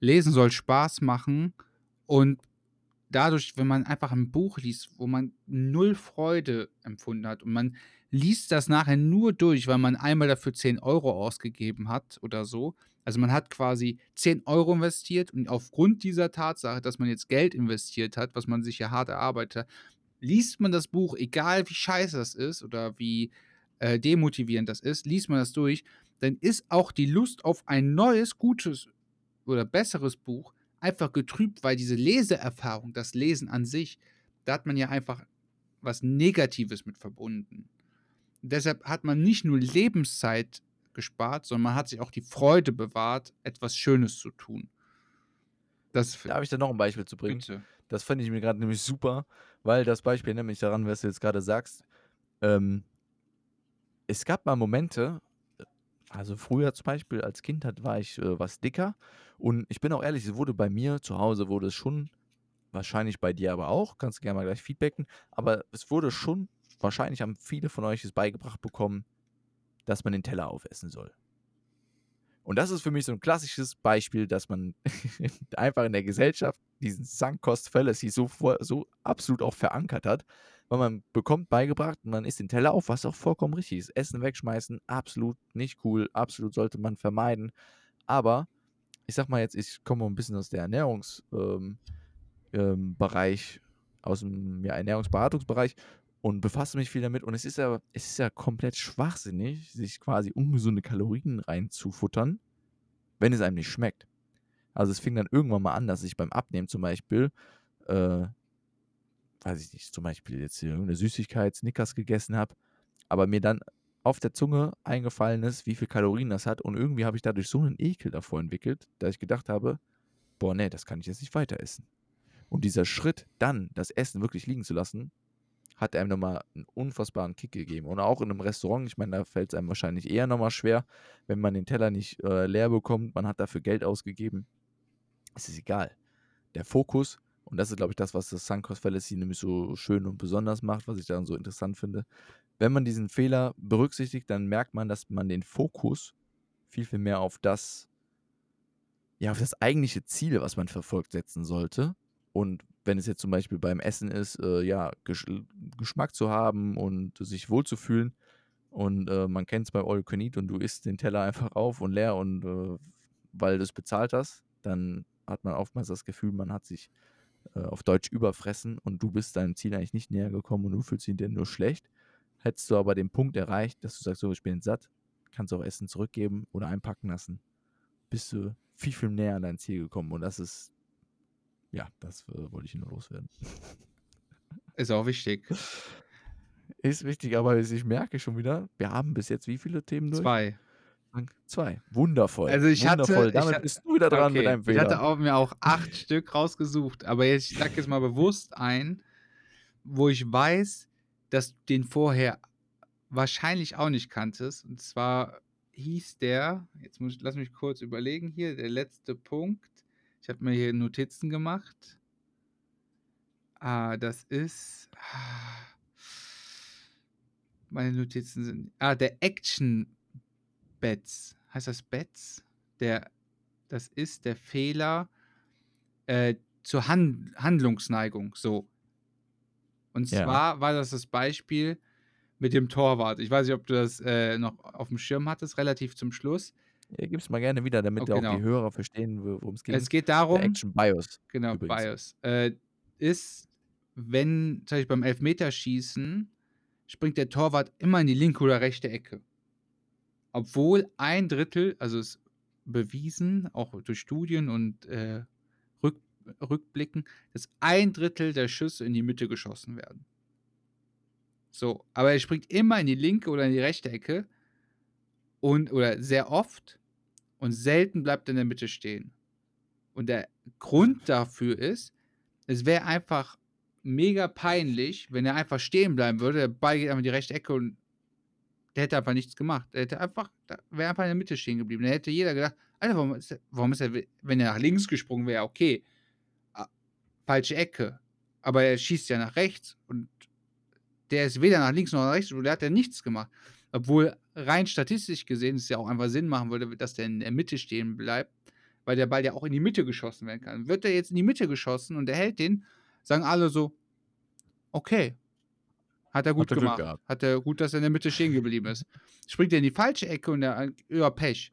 Lesen soll Spaß machen und dadurch, wenn man einfach ein Buch liest, wo man null Freude empfunden hat und man liest das nachher nur durch, weil man einmal dafür 10 Euro ausgegeben hat oder so. Also man hat quasi 10 Euro investiert und aufgrund dieser Tatsache, dass man jetzt Geld investiert hat, was man sich ja hart erarbeitet hat, liest man das Buch, egal wie scheiße das ist oder wie äh, demotivierend das ist, liest man das durch, dann ist auch die Lust auf ein neues, gutes oder besseres Buch einfach getrübt, weil diese Leseerfahrung, das Lesen an sich, da hat man ja einfach was Negatives mit verbunden. Und deshalb hat man nicht nur Lebenszeit gespart, sondern man hat sich auch die Freude bewahrt, etwas Schönes zu tun. Das da habe ich da noch ein Beispiel zu bringen. Bitte. Das fand ich mir gerade nämlich super, weil das Beispiel nämlich daran, was du jetzt gerade sagst. Ähm, es gab mal Momente, also früher zum Beispiel als Kind hat, war ich äh, was dicker und ich bin auch ehrlich, es wurde bei mir zu Hause wurde es schon, wahrscheinlich bei dir aber auch, kannst du gerne mal gleich feedbacken, aber es wurde schon, wahrscheinlich haben viele von euch es beigebracht bekommen, dass man den Teller aufessen soll. Und das ist für mich so ein klassisches Beispiel, dass man einfach in der Gesellschaft diesen Sunk Cost Fallacy so, so absolut auch verankert hat, weil man bekommt beigebracht, man isst den Teller auf, was auch vollkommen richtig ist. Essen wegschmeißen, absolut nicht cool, absolut sollte man vermeiden. Aber ich sag mal jetzt, ich komme ein bisschen aus der Ernährungsbereich, ähm, ähm, aus dem ja, Ernährungsberatungsbereich und befasse mich viel damit. Und es ist ja, es ist ja komplett schwachsinnig, sich quasi ungesunde Kalorien reinzufuttern, wenn es einem nicht schmeckt. Also es fing dann irgendwann mal an, dass ich beim Abnehmen zum Beispiel äh, weiß ich nicht, zum Beispiel jetzt irgendeine Süßigkeit, Snickers gegessen habe, aber mir dann auf der Zunge eingefallen ist, wie viel Kalorien das hat und irgendwie habe ich dadurch so einen Ekel davor entwickelt, dass ich gedacht habe, boah, nee, das kann ich jetzt nicht weiter essen. Und dieser Schritt, dann das Essen wirklich liegen zu lassen, hat einem nochmal einen unfassbaren Kick gegeben. Und auch in einem Restaurant, ich meine, da fällt es einem wahrscheinlich eher nochmal schwer, wenn man den Teller nicht äh, leer bekommt, man hat dafür Geld ausgegeben. Es ist egal. Der Fokus und das ist, glaube ich, das, was das Suncoast Fallacy nämlich so schön und besonders macht, was ich daran so interessant finde. Wenn man diesen Fehler berücksichtigt, dann merkt man, dass man den Fokus viel, viel mehr auf das, ja, auf das eigentliche Ziel, was man verfolgt, setzen sollte. Und wenn es jetzt zum Beispiel beim Essen ist, äh, ja, Gesch Geschmack zu haben und sich wohlzufühlen. Und äh, man kennt es bei All Can Eat und du isst den Teller einfach auf und leer und äh, weil du es bezahlt hast, dann hat man oftmals das Gefühl, man hat sich äh, auf Deutsch überfressen und du bist deinem Ziel eigentlich nicht näher gekommen und du fühlst dich dir nur schlecht. Hättest du aber den Punkt erreicht, dass du sagst, so, ich bin satt, kannst auch Essen zurückgeben oder einpacken lassen, bist du viel, viel näher an dein Ziel gekommen. Und das ist, ja, das äh, wollte ich nur loswerden. Ist auch wichtig. Ist wichtig, aber ich merke schon wieder, wir haben bis jetzt wie viele Themen durch? Zwei. Zwei. Wundervoll. Also ich Wundervoll. hatte, Damit ich, bist du wieder dran okay, mit deinem ich Fehler. hatte auch, mir auch acht Stück rausgesucht, aber jetzt, ich sag jetzt mal bewusst ein, wo ich weiß, dass du den vorher wahrscheinlich auch nicht kanntest. Und zwar hieß der, jetzt muss ich, lass mich kurz überlegen hier, der letzte Punkt. Ich habe mir hier Notizen gemacht. Ah, das ist. Ah, meine Notizen sind. Ah, der Action Bets. Heißt das Bets? Der, das ist der Fehler äh, zur Han Handlungsneigung. So. Und Ja. zwar war das das Beispiel mit dem Torwart. Ich weiß nicht, ob du das äh, noch auf dem Schirm hattest, relativ zum Schluss. Ja, gib's mal gerne wieder, damit Oh, auch genau. die Hörer verstehen, wo- worum es ging. Es geht Der darum, Action BIOS. genau, übrigens. BIOS, äh, ist, wenn, zum Beispiel beim Elfmeterschießen, springt der Torwart immer in die linke oder rechte Ecke. Obwohl ein Drittel, also ist bewiesen, auch durch Studien und äh, Rück, Rückblicken, dass ein Drittel der Schüsse in die Mitte geschossen werden. So, aber er springt immer in die linke oder in die rechte Ecke und oder sehr oft und selten bleibt er in der Mitte stehen. Und der Grund dafür ist, es wäre einfach mega peinlich, wenn er einfach stehen bleiben würde, der Ball geht einfach in die rechte Ecke und der hätte einfach nichts gemacht. Der hätte einfach, wäre einfach in der Mitte stehen geblieben. Da hätte jeder gedacht, Alter, warum ist, der, warum ist er, wenn er nach links gesprungen wäre, okay. Falsche Ecke. Aber er schießt ja nach rechts und der ist weder nach links noch nach rechts, der hat ja nichts gemacht. Obwohl rein statistisch gesehen es ja auch einfach Sinn machen würde, dass der in der Mitte stehen bleibt, weil der Ball ja auch in die Mitte geschossen werden kann. Wird der jetzt in die Mitte geschossen und er hält den, sagen alle so, okay, hat er gut Hat er gemacht. Hat er gut, dass er in der Mitte stehen geblieben ist. Springt er in die falsche Ecke und der ja, Pech.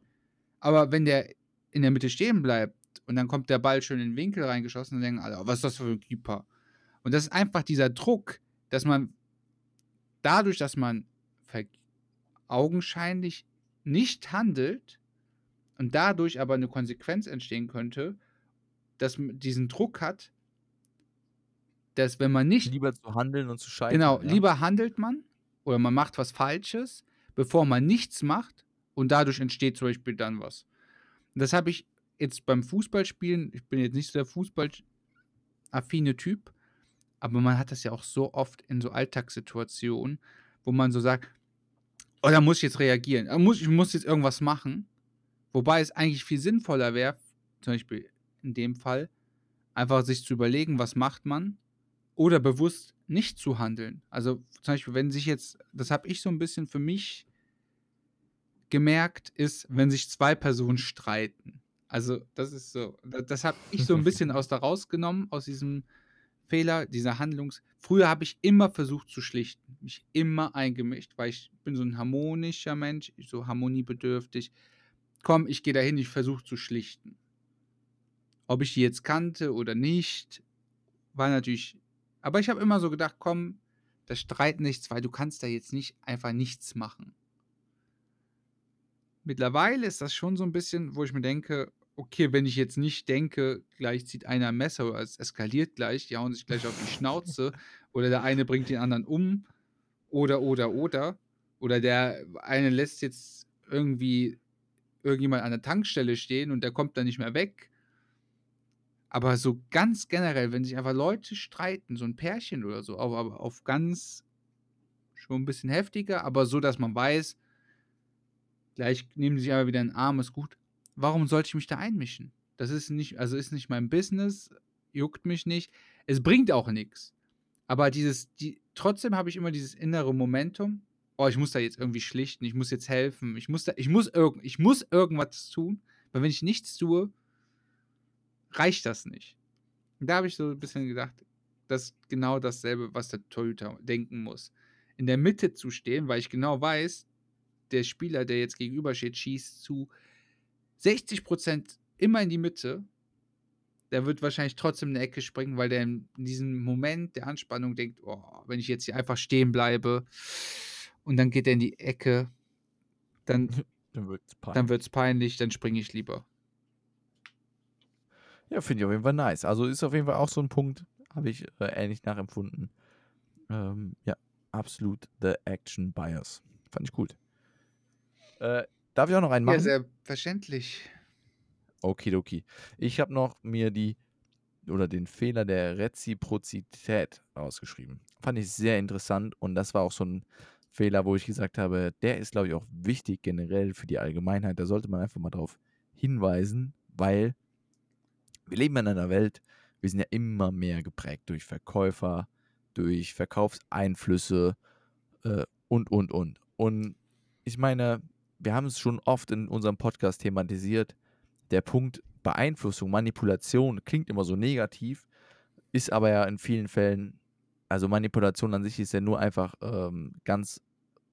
Aber wenn der in der Mitte stehen bleibt und dann kommt der Ball schön in den Winkel reingeschossen, dann denken alle, oh, was ist das für ein Keeper? Und das ist einfach dieser Druck, dass man dadurch, dass man ver- augenscheinlich nicht handelt und dadurch aber eine Konsequenz entstehen könnte, dass man diesen Druck hat, dass wenn man nicht Lieber zu handeln und zu scheitern. Genau, ja? lieber handelt man oder man macht was Falsches, bevor man nichts macht und dadurch entsteht zum Beispiel dann was. Und das habe ich jetzt beim Fußballspielen, ich bin jetzt nicht so der fußballaffine Typ, aber man hat das ja auch so oft in so Alltagssituationen, wo man so sagt, oh, da muss ich jetzt reagieren, da muss, ich muss jetzt irgendwas machen, wobei es eigentlich viel sinnvoller wäre, zum Beispiel in dem Fall, einfach sich zu überlegen, was macht man oder bewusst nicht zu handeln. Also zum Beispiel, wenn sich jetzt, das habe ich so ein bisschen für mich gemerkt, ist, wenn sich zwei Personen streiten. Also, das ist so, da- das habe ich so ein bisschen aus da rausgenommen, aus diesem Fehler, dieser Handlungs. Früher habe ich immer versucht zu schlichten, mich immer eingemischt, weil ich bin so ein harmonischer Mensch, so harmoniebedürftig. Komm, ich gehe dahin, ich versuche zu schlichten. Ob ich die jetzt kannte oder nicht, war natürlich. Aber ich habe immer so gedacht, komm, da streiten nichts, weil du kannst da jetzt nicht einfach nichts machen. Mittlerweile ist das schon so ein bisschen, wo ich mir denke, okay, wenn ich jetzt nicht denke, gleich zieht einer ein Messer oder es eskaliert gleich, die hauen sich gleich auf die Schnauze oder der eine bringt den anderen um oder, oder, oder. Oder der eine lässt jetzt irgendwie irgendjemand an der Tankstelle stehen und der kommt dann nicht mehr weg. Aber so ganz generell, wenn sich einfach Leute streiten, so ein Pärchen oder so, auf, auf, ganz schon ein bisschen heftiger, aber so, dass man weiß, gleich nehmen sie sich aber wieder in den Arm, ist gut. Warum sollte ich mich da einmischen? Das ist nicht, also ist nicht mein Business, juckt mich nicht. Es bringt auch nichts. Aber dieses, die, trotzdem habe ich immer dieses innere Momentum. Oh, ich muss da jetzt irgendwie schlichten, ich muss jetzt helfen, ich muss da, ich muss irgend, ich muss irgendwas tun, weil wenn ich nichts tue, reicht das nicht. Und da habe ich so ein bisschen gedacht, das ist genau dasselbe, was der Torhüter denken muss. In der Mitte zu stehen, weil ich genau weiß, der Spieler, der jetzt gegenüber steht, schießt zu 60% immer in die Mitte. Der wird wahrscheinlich trotzdem in eine Ecke springen, weil der in diesem Moment der Anspannung denkt, oh, wenn ich jetzt hier einfach stehen bleibe und dann geht er in die Ecke, dann, Dann wird es dann wird es peinlich, dann springe ich lieber. Ja, finde ich auf jeden Fall nice. Also ist auf jeden Fall auch so ein Punkt, habe ich äh, ähnlich nachempfunden. Ähm, ja, absolut The Action Bias. Fand ich gut. Äh, darf ich auch noch einen machen? Ja, selbstverständlich. Okidoki. Ich habe noch mir die oder den Fehler der Reziprozität rausgeschrieben. Fand ich sehr interessant und das war auch so ein Fehler, wo ich gesagt habe, der ist, glaube ich, auch wichtig generell für die Allgemeinheit. Da sollte man einfach mal drauf hinweisen, weil wir leben in einer Welt, wir sind ja immer mehr geprägt durch Verkäufer, durch Verkaufseinflüsse äh, und, und, und. Und ich meine, wir haben es schon oft in unserem Podcast thematisiert, der Punkt Beeinflussung, Manipulation klingt immer so negativ, ist aber ja in vielen Fällen, also Manipulation an sich ist ja nur einfach ähm, ganz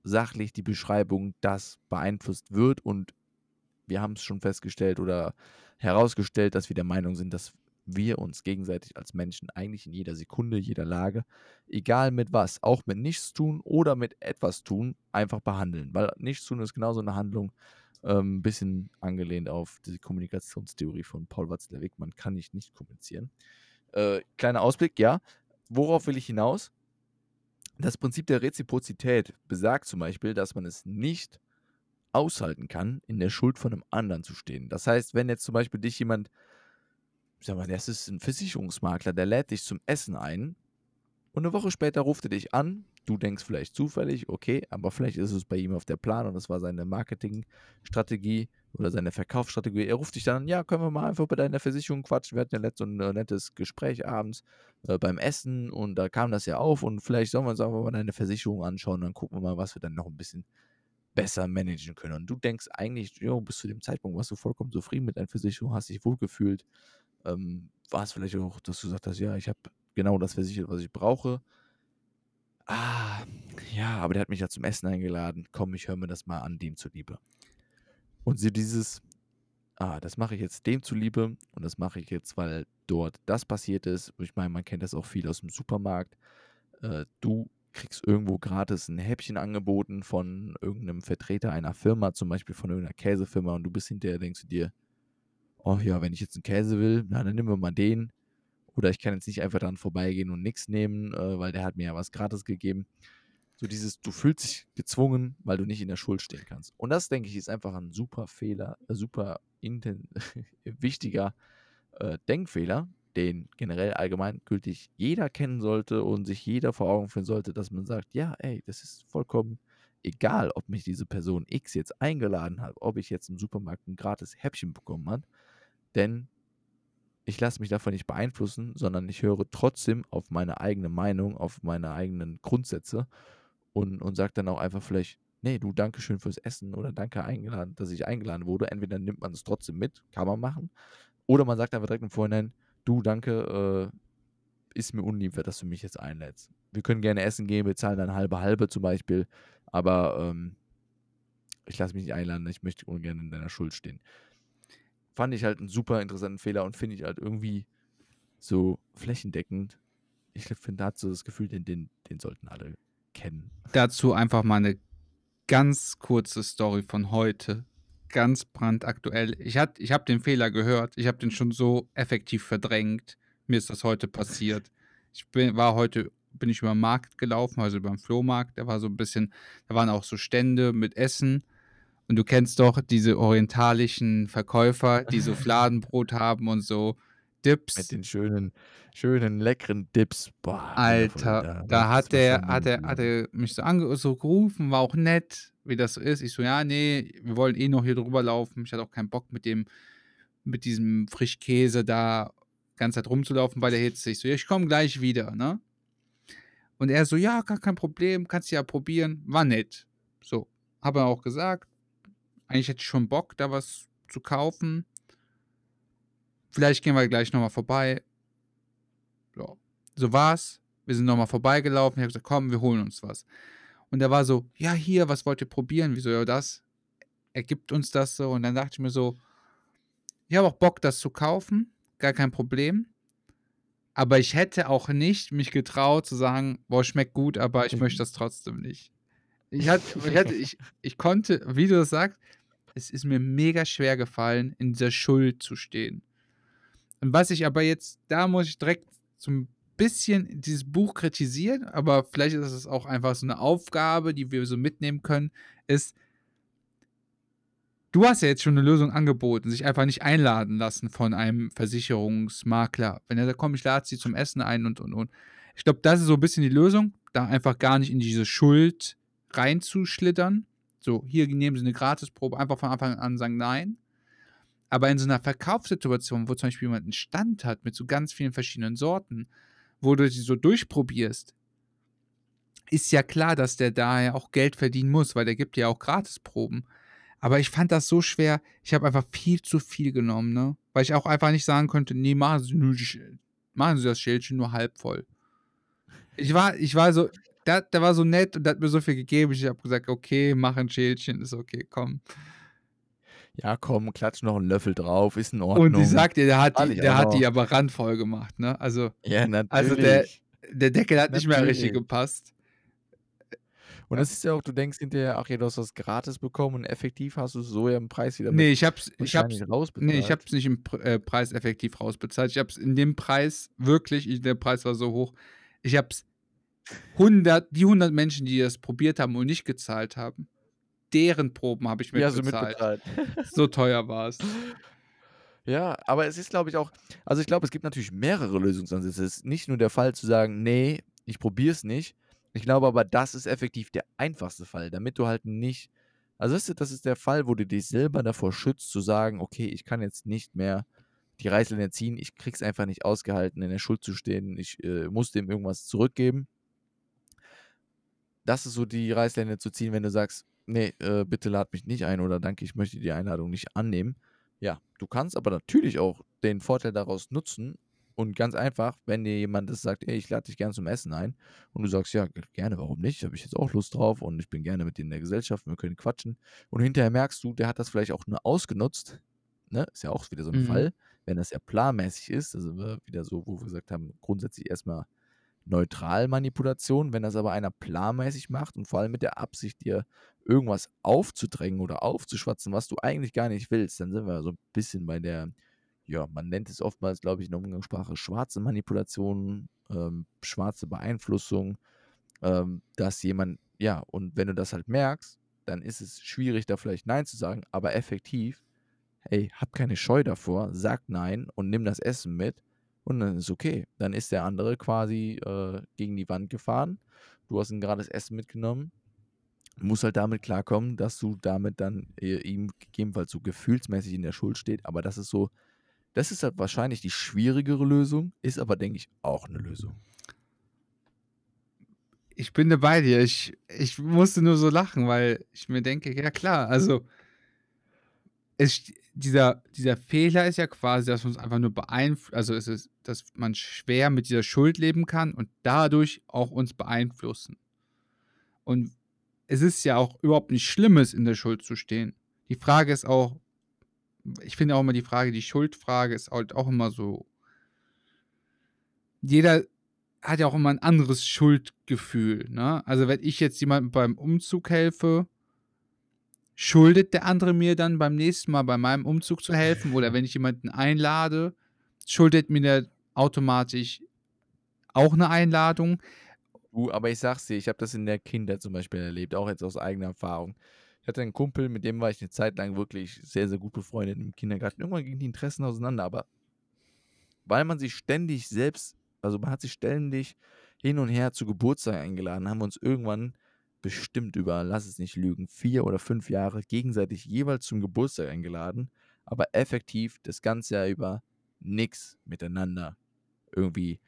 sachlich die Beschreibung, dass beeinflusst wird. Und wir haben es schon festgestellt oder herausgestellt, dass wir der Meinung sind, dass wir uns gegenseitig als Menschen eigentlich in jeder Sekunde, jeder Lage, egal mit was, auch mit nichts tun oder mit etwas tun, einfach behandeln. Weil nichts tun ist genauso eine Handlung, ein ähm, bisschen angelehnt auf die Kommunikationstheorie von Paul Watzlawick. Man kann nicht nicht kommunizieren. Äh, kleiner Ausblick, ja. Worauf will ich hinaus? Das Prinzip der Reziprozität besagt zum Beispiel, dass man es nicht aushalten kann, in der Schuld von einem anderen zu stehen. Das heißt, wenn jetzt zum Beispiel dich jemand, sag mal, das ist ein Versicherungsmakler, der lädt dich zum Essen ein und eine Woche später ruft er dich an. Du denkst vielleicht zufällig, okay, aber vielleicht ist es bei ihm auf der Plan und das war seine Marketingstrategie oder seine Verkaufsstrategie. Er ruft dich dann an, ja, können wir mal einfach bei deiner Versicherung quatschen. Wir hatten ja letztes so ein nettes Gespräch abends äh, beim Essen und da kam das ja auf und vielleicht sollen wir uns einfach mal deine Versicherung anschauen dann gucken wir mal, was wir dann noch ein bisschen besser managen können. Und du denkst eigentlich, jo, bis zu dem Zeitpunkt warst du vollkommen zufrieden mit deiner Versicherung, hast dich wohlgefühlt. Ähm, war es vielleicht auch, dass du gesagt hast, ja, ich habe genau das versichert, was ich brauche. Ah, ja, aber der hat mich ja zum Essen eingeladen. Komm, ich höre mir das mal an, dem zuliebe. Und sie dieses, ah, das mache ich jetzt dem zuliebe und das mache ich jetzt, weil dort das passiert ist. Ich meine, man kennt das auch viel aus dem Supermarkt. Äh, du kriegst irgendwo gratis ein Häppchen angeboten von irgendeinem Vertreter einer Firma, zum Beispiel von irgendeiner Käsefirma, und du bist hinterher, denkst du dir, oh ja, wenn ich jetzt einen Käse will, na, dann nehmen wir mal den. Oder ich kann jetzt nicht einfach dran vorbeigehen und nichts nehmen, äh, weil der hat mir ja was gratis gegeben. So dieses, du fühlst dich gezwungen, weil du nicht in der Schuld stehen kannst. Und das, denke ich, ist einfach ein super Fehler, äh, super wichtiger äh, Denkfehler, den generell allgemeingültig jeder kennen sollte und sich jeder vor Augen führen sollte, dass man sagt, ja, ey, das ist vollkommen egal, ob mich diese Person X jetzt eingeladen hat, ob ich jetzt im Supermarkt ein gratis Häppchen bekommen habe, denn ich lasse mich davon nicht beeinflussen, sondern ich höre trotzdem auf meine eigene Meinung, auf meine eigenen Grundsätze und, und sage dann auch einfach vielleicht, nee, du, danke schön fürs Essen oder danke eingeladen, dass ich eingeladen wurde. Entweder nimmt man es trotzdem mit, kann man machen. Oder man sagt einfach direkt im Vorhinein, du, danke, äh, ist mir unlieb, dass du mich jetzt einlädst. Wir können gerne essen gehen, wir zahlen dann halbe halbe zum Beispiel, aber ähm, ich lasse mich nicht einladen, ich möchte ungern in deiner Schuld stehen. Fand ich halt einen super interessanten Fehler und finde ich halt irgendwie so flächendeckend. Ich finde, da hat so das Gefühl, den, den, den sollten alle kennen. Dazu einfach mal eine ganz kurze Story von heute. Ganz brandaktuell. Ich, ich habe den Fehler gehört. Ich habe den schon so effektiv verdrängt. Mir ist das heute passiert. Ich bin, war heute, bin ich über den Markt gelaufen, also über den Flohmarkt. Da war so ein bisschen, da waren auch so Stände mit Essen. Und du kennst doch diese orientalischen Verkäufer, die so Fladenbrot haben und so Dips. Mit den schönen, schönen, leckeren Dips. Boah, Alter, da, da hat der, hat er, hat er mich so, ange so gerufen, war auch nett, wie das so ist. Ich so, ja, nee, wir wollen eh noch hier drüber laufen. Ich hatte auch keinen Bock mit dem, mit diesem Frischkäse da ganze Zeit rumzulaufen bei der Hitze. Ich so, ja, ich komme gleich wieder, ne? Und er so, ja, gar kein Problem, kannst du ja probieren. War nett. So, habe er auch gesagt. Eigentlich hätte ich schon Bock, da was zu kaufen. Vielleicht gehen wir gleich nochmal vorbei. Ja. So war's. Wir sind nochmal vorbeigelaufen. Ich habe gesagt, komm, wir holen uns was. Und er war so, ja, hier, was wollt ihr probieren? Wieso, ja, das? Er gibt uns das so. Und dann dachte ich mir so, ich habe auch Bock, das zu kaufen. Gar kein Problem. Aber ich hätte auch nicht mich getraut zu sagen, boah, schmeckt gut, aber ich möchte das trotzdem nicht. Ich, hatte, ich, hatte, ich, ich konnte, wie du das sagst, es ist mir mega schwer gefallen, in dieser Schuld zu stehen. Und was ich aber jetzt, da muss ich direkt so ein bisschen dieses Buch kritisieren, aber vielleicht ist es auch einfach so eine Aufgabe, die wir so mitnehmen können, ist, du hast ja jetzt schon eine Lösung angeboten, sich einfach nicht einladen lassen von einem Versicherungsmakler. Wenn er sagt, komm, ich lade sie zum Essen ein und und und. Ich glaube, das ist so ein bisschen die Lösung, da einfach gar nicht in diese Schuld reinzuschlittern. So, hier nehmen sie eine Gratisprobe, einfach von Anfang an sagen nein. Aber in so einer Verkaufssituation, wo zum Beispiel jemand einen Stand hat mit so ganz vielen verschiedenen Sorten, wo du sie so durchprobierst, ist ja klar, dass der daher auch Geld verdienen muss, weil der gibt ja auch Gratisproben. Aber ich fand das so schwer, ich habe einfach viel zu viel genommen, ne? Weil ich auch einfach nicht sagen konnte, nee, machen Sie, machen Sie das Schildchen nur halb voll. Ich war, ich war so, der, der war so nett und der hat mir so viel gegeben. Ich habe gesagt, okay, mach ein Schildchen, ist okay, komm ja komm, klatsch noch einen Löffel drauf, ist in Ordnung. Und sie sagt dir, der hat die, der hat die aber randvoll gemacht, ne? Also, ja, natürlich. also der, der Deckel hat natürlich. nicht mehr richtig gepasst. Und das ist ja auch, du denkst hinterher, ach ja, du hast das gratis bekommen und effektiv hast du es so ja im Preis wieder Nee, ich hab's, ich hab's, rausbezahlt. Nee, ich hab's nicht im äh, Preis effektiv rausbezahlt. Ich hab's in dem Preis, wirklich, ich, der Preis war so hoch, ich hab's 100, die 100 Menschen, die das probiert haben und nicht gezahlt haben, deren Proben habe ich mitbezahlt. Ja, so, mitbezahlt. so teuer war es. Ja, aber es ist, glaube ich, auch, also ich glaube, es gibt natürlich mehrere Lösungsansätze. Es ist nicht nur der Fall zu sagen, nee, ich probiere es nicht. Ich glaube aber, das ist effektiv der einfachste Fall, damit du halt nicht, also das ist, das ist der Fall, wo du dich selber davor schützt, zu sagen, okay, ich kann jetzt nicht mehr die Reißleine ziehen, ich krieg's einfach nicht ausgehalten, in der Schuld zu stehen, ich äh, muss dem irgendwas zurückgeben. Das ist so die Reißleine zu ziehen, wenn du sagst, nee, äh, bitte lad mich nicht ein oder danke, ich möchte die Einladung nicht annehmen. Ja, du kannst aber natürlich auch den Vorteil daraus nutzen und ganz einfach, wenn dir jemand das sagt, ey, ich lade dich gerne zum Essen ein und du sagst, ja, gerne, warum nicht? Habe ich jetzt auch Lust drauf und ich bin gerne mit dir in der Gesellschaft, wir können quatschen. Und hinterher merkst du, der hat das vielleicht auch nur ausgenutzt. Ne? Ist ja auch wieder so ein mhm. Fall, wenn das ja planmäßig ist, also wieder so, wo wir gesagt haben, grundsätzlich erstmal neutral Manipulation. Wenn das aber einer planmäßig macht und vor allem mit der Absicht, dir irgendwas aufzudrängen oder aufzuschwatzen, was du eigentlich gar nicht willst, dann sind wir so ein bisschen bei der, ja, man nennt es oftmals, glaube ich, in der Umgangssprache schwarze Manipulation, ähm, schwarze Beeinflussung, ähm, dass jemand, ja, und wenn du das halt merkst, dann ist es schwierig, da vielleicht Nein zu sagen, aber effektiv, hey, hab keine Scheu davor, sag Nein und nimm das Essen mit und dann ist okay. Dann ist der andere quasi äh, gegen die Wand gefahren. Du hast ihm gerade das Essen mitgenommen muss halt damit klarkommen, dass du damit dann äh, ihm gegebenenfalls so gefühlsmäßig in der Schuld steht. Aber das ist so, das ist halt wahrscheinlich die schwierigere Lösung, ist aber, denke ich, auch eine Lösung. ich bin da bei dir. Ich, ich musste nur so lachen, weil ich mir denke, ja klar, also es, dieser, dieser Fehler ist ja quasi, dass uns einfach nur beeinflusst, also es ist, dass man schwer mit dieser Schuld leben kann und dadurch auch uns beeinflussen. Und es ist ja auch überhaupt nicht Schlimmes, in der Schuld zu stehen. Die Frage ist auch, ich finde auch immer die Frage, die Schuldfrage ist halt auch immer so. Jeder hat ja auch immer ein anderes Schuldgefühl. Ne? Also, wenn ich jetzt jemandem beim Umzug helfe, schuldet der andere mir dann beim nächsten Mal bei meinem Umzug zu helfen? Oder wenn ich jemanden einlade, schuldet mir der automatisch auch eine Einladung? Du, aber ich sag's dir, ich habe das in der Kindheit zum Beispiel erlebt, auch jetzt aus eigener Erfahrung. Ich hatte einen Kumpel, mit dem war ich eine Zeit lang wirklich sehr, sehr gut befreundet im Kindergarten. Irgendwann gingen die Interessen auseinander, aber weil man sich ständig selbst, also man hat sich ständig hin und her zu Geburtstag eingeladen, haben wir uns irgendwann bestimmt über, lass es nicht lügen, vier oder fünf Jahre gegenseitig jeweils zum Geburtstag eingeladen, aber effektiv das ganze Jahr über nichts miteinander irgendwie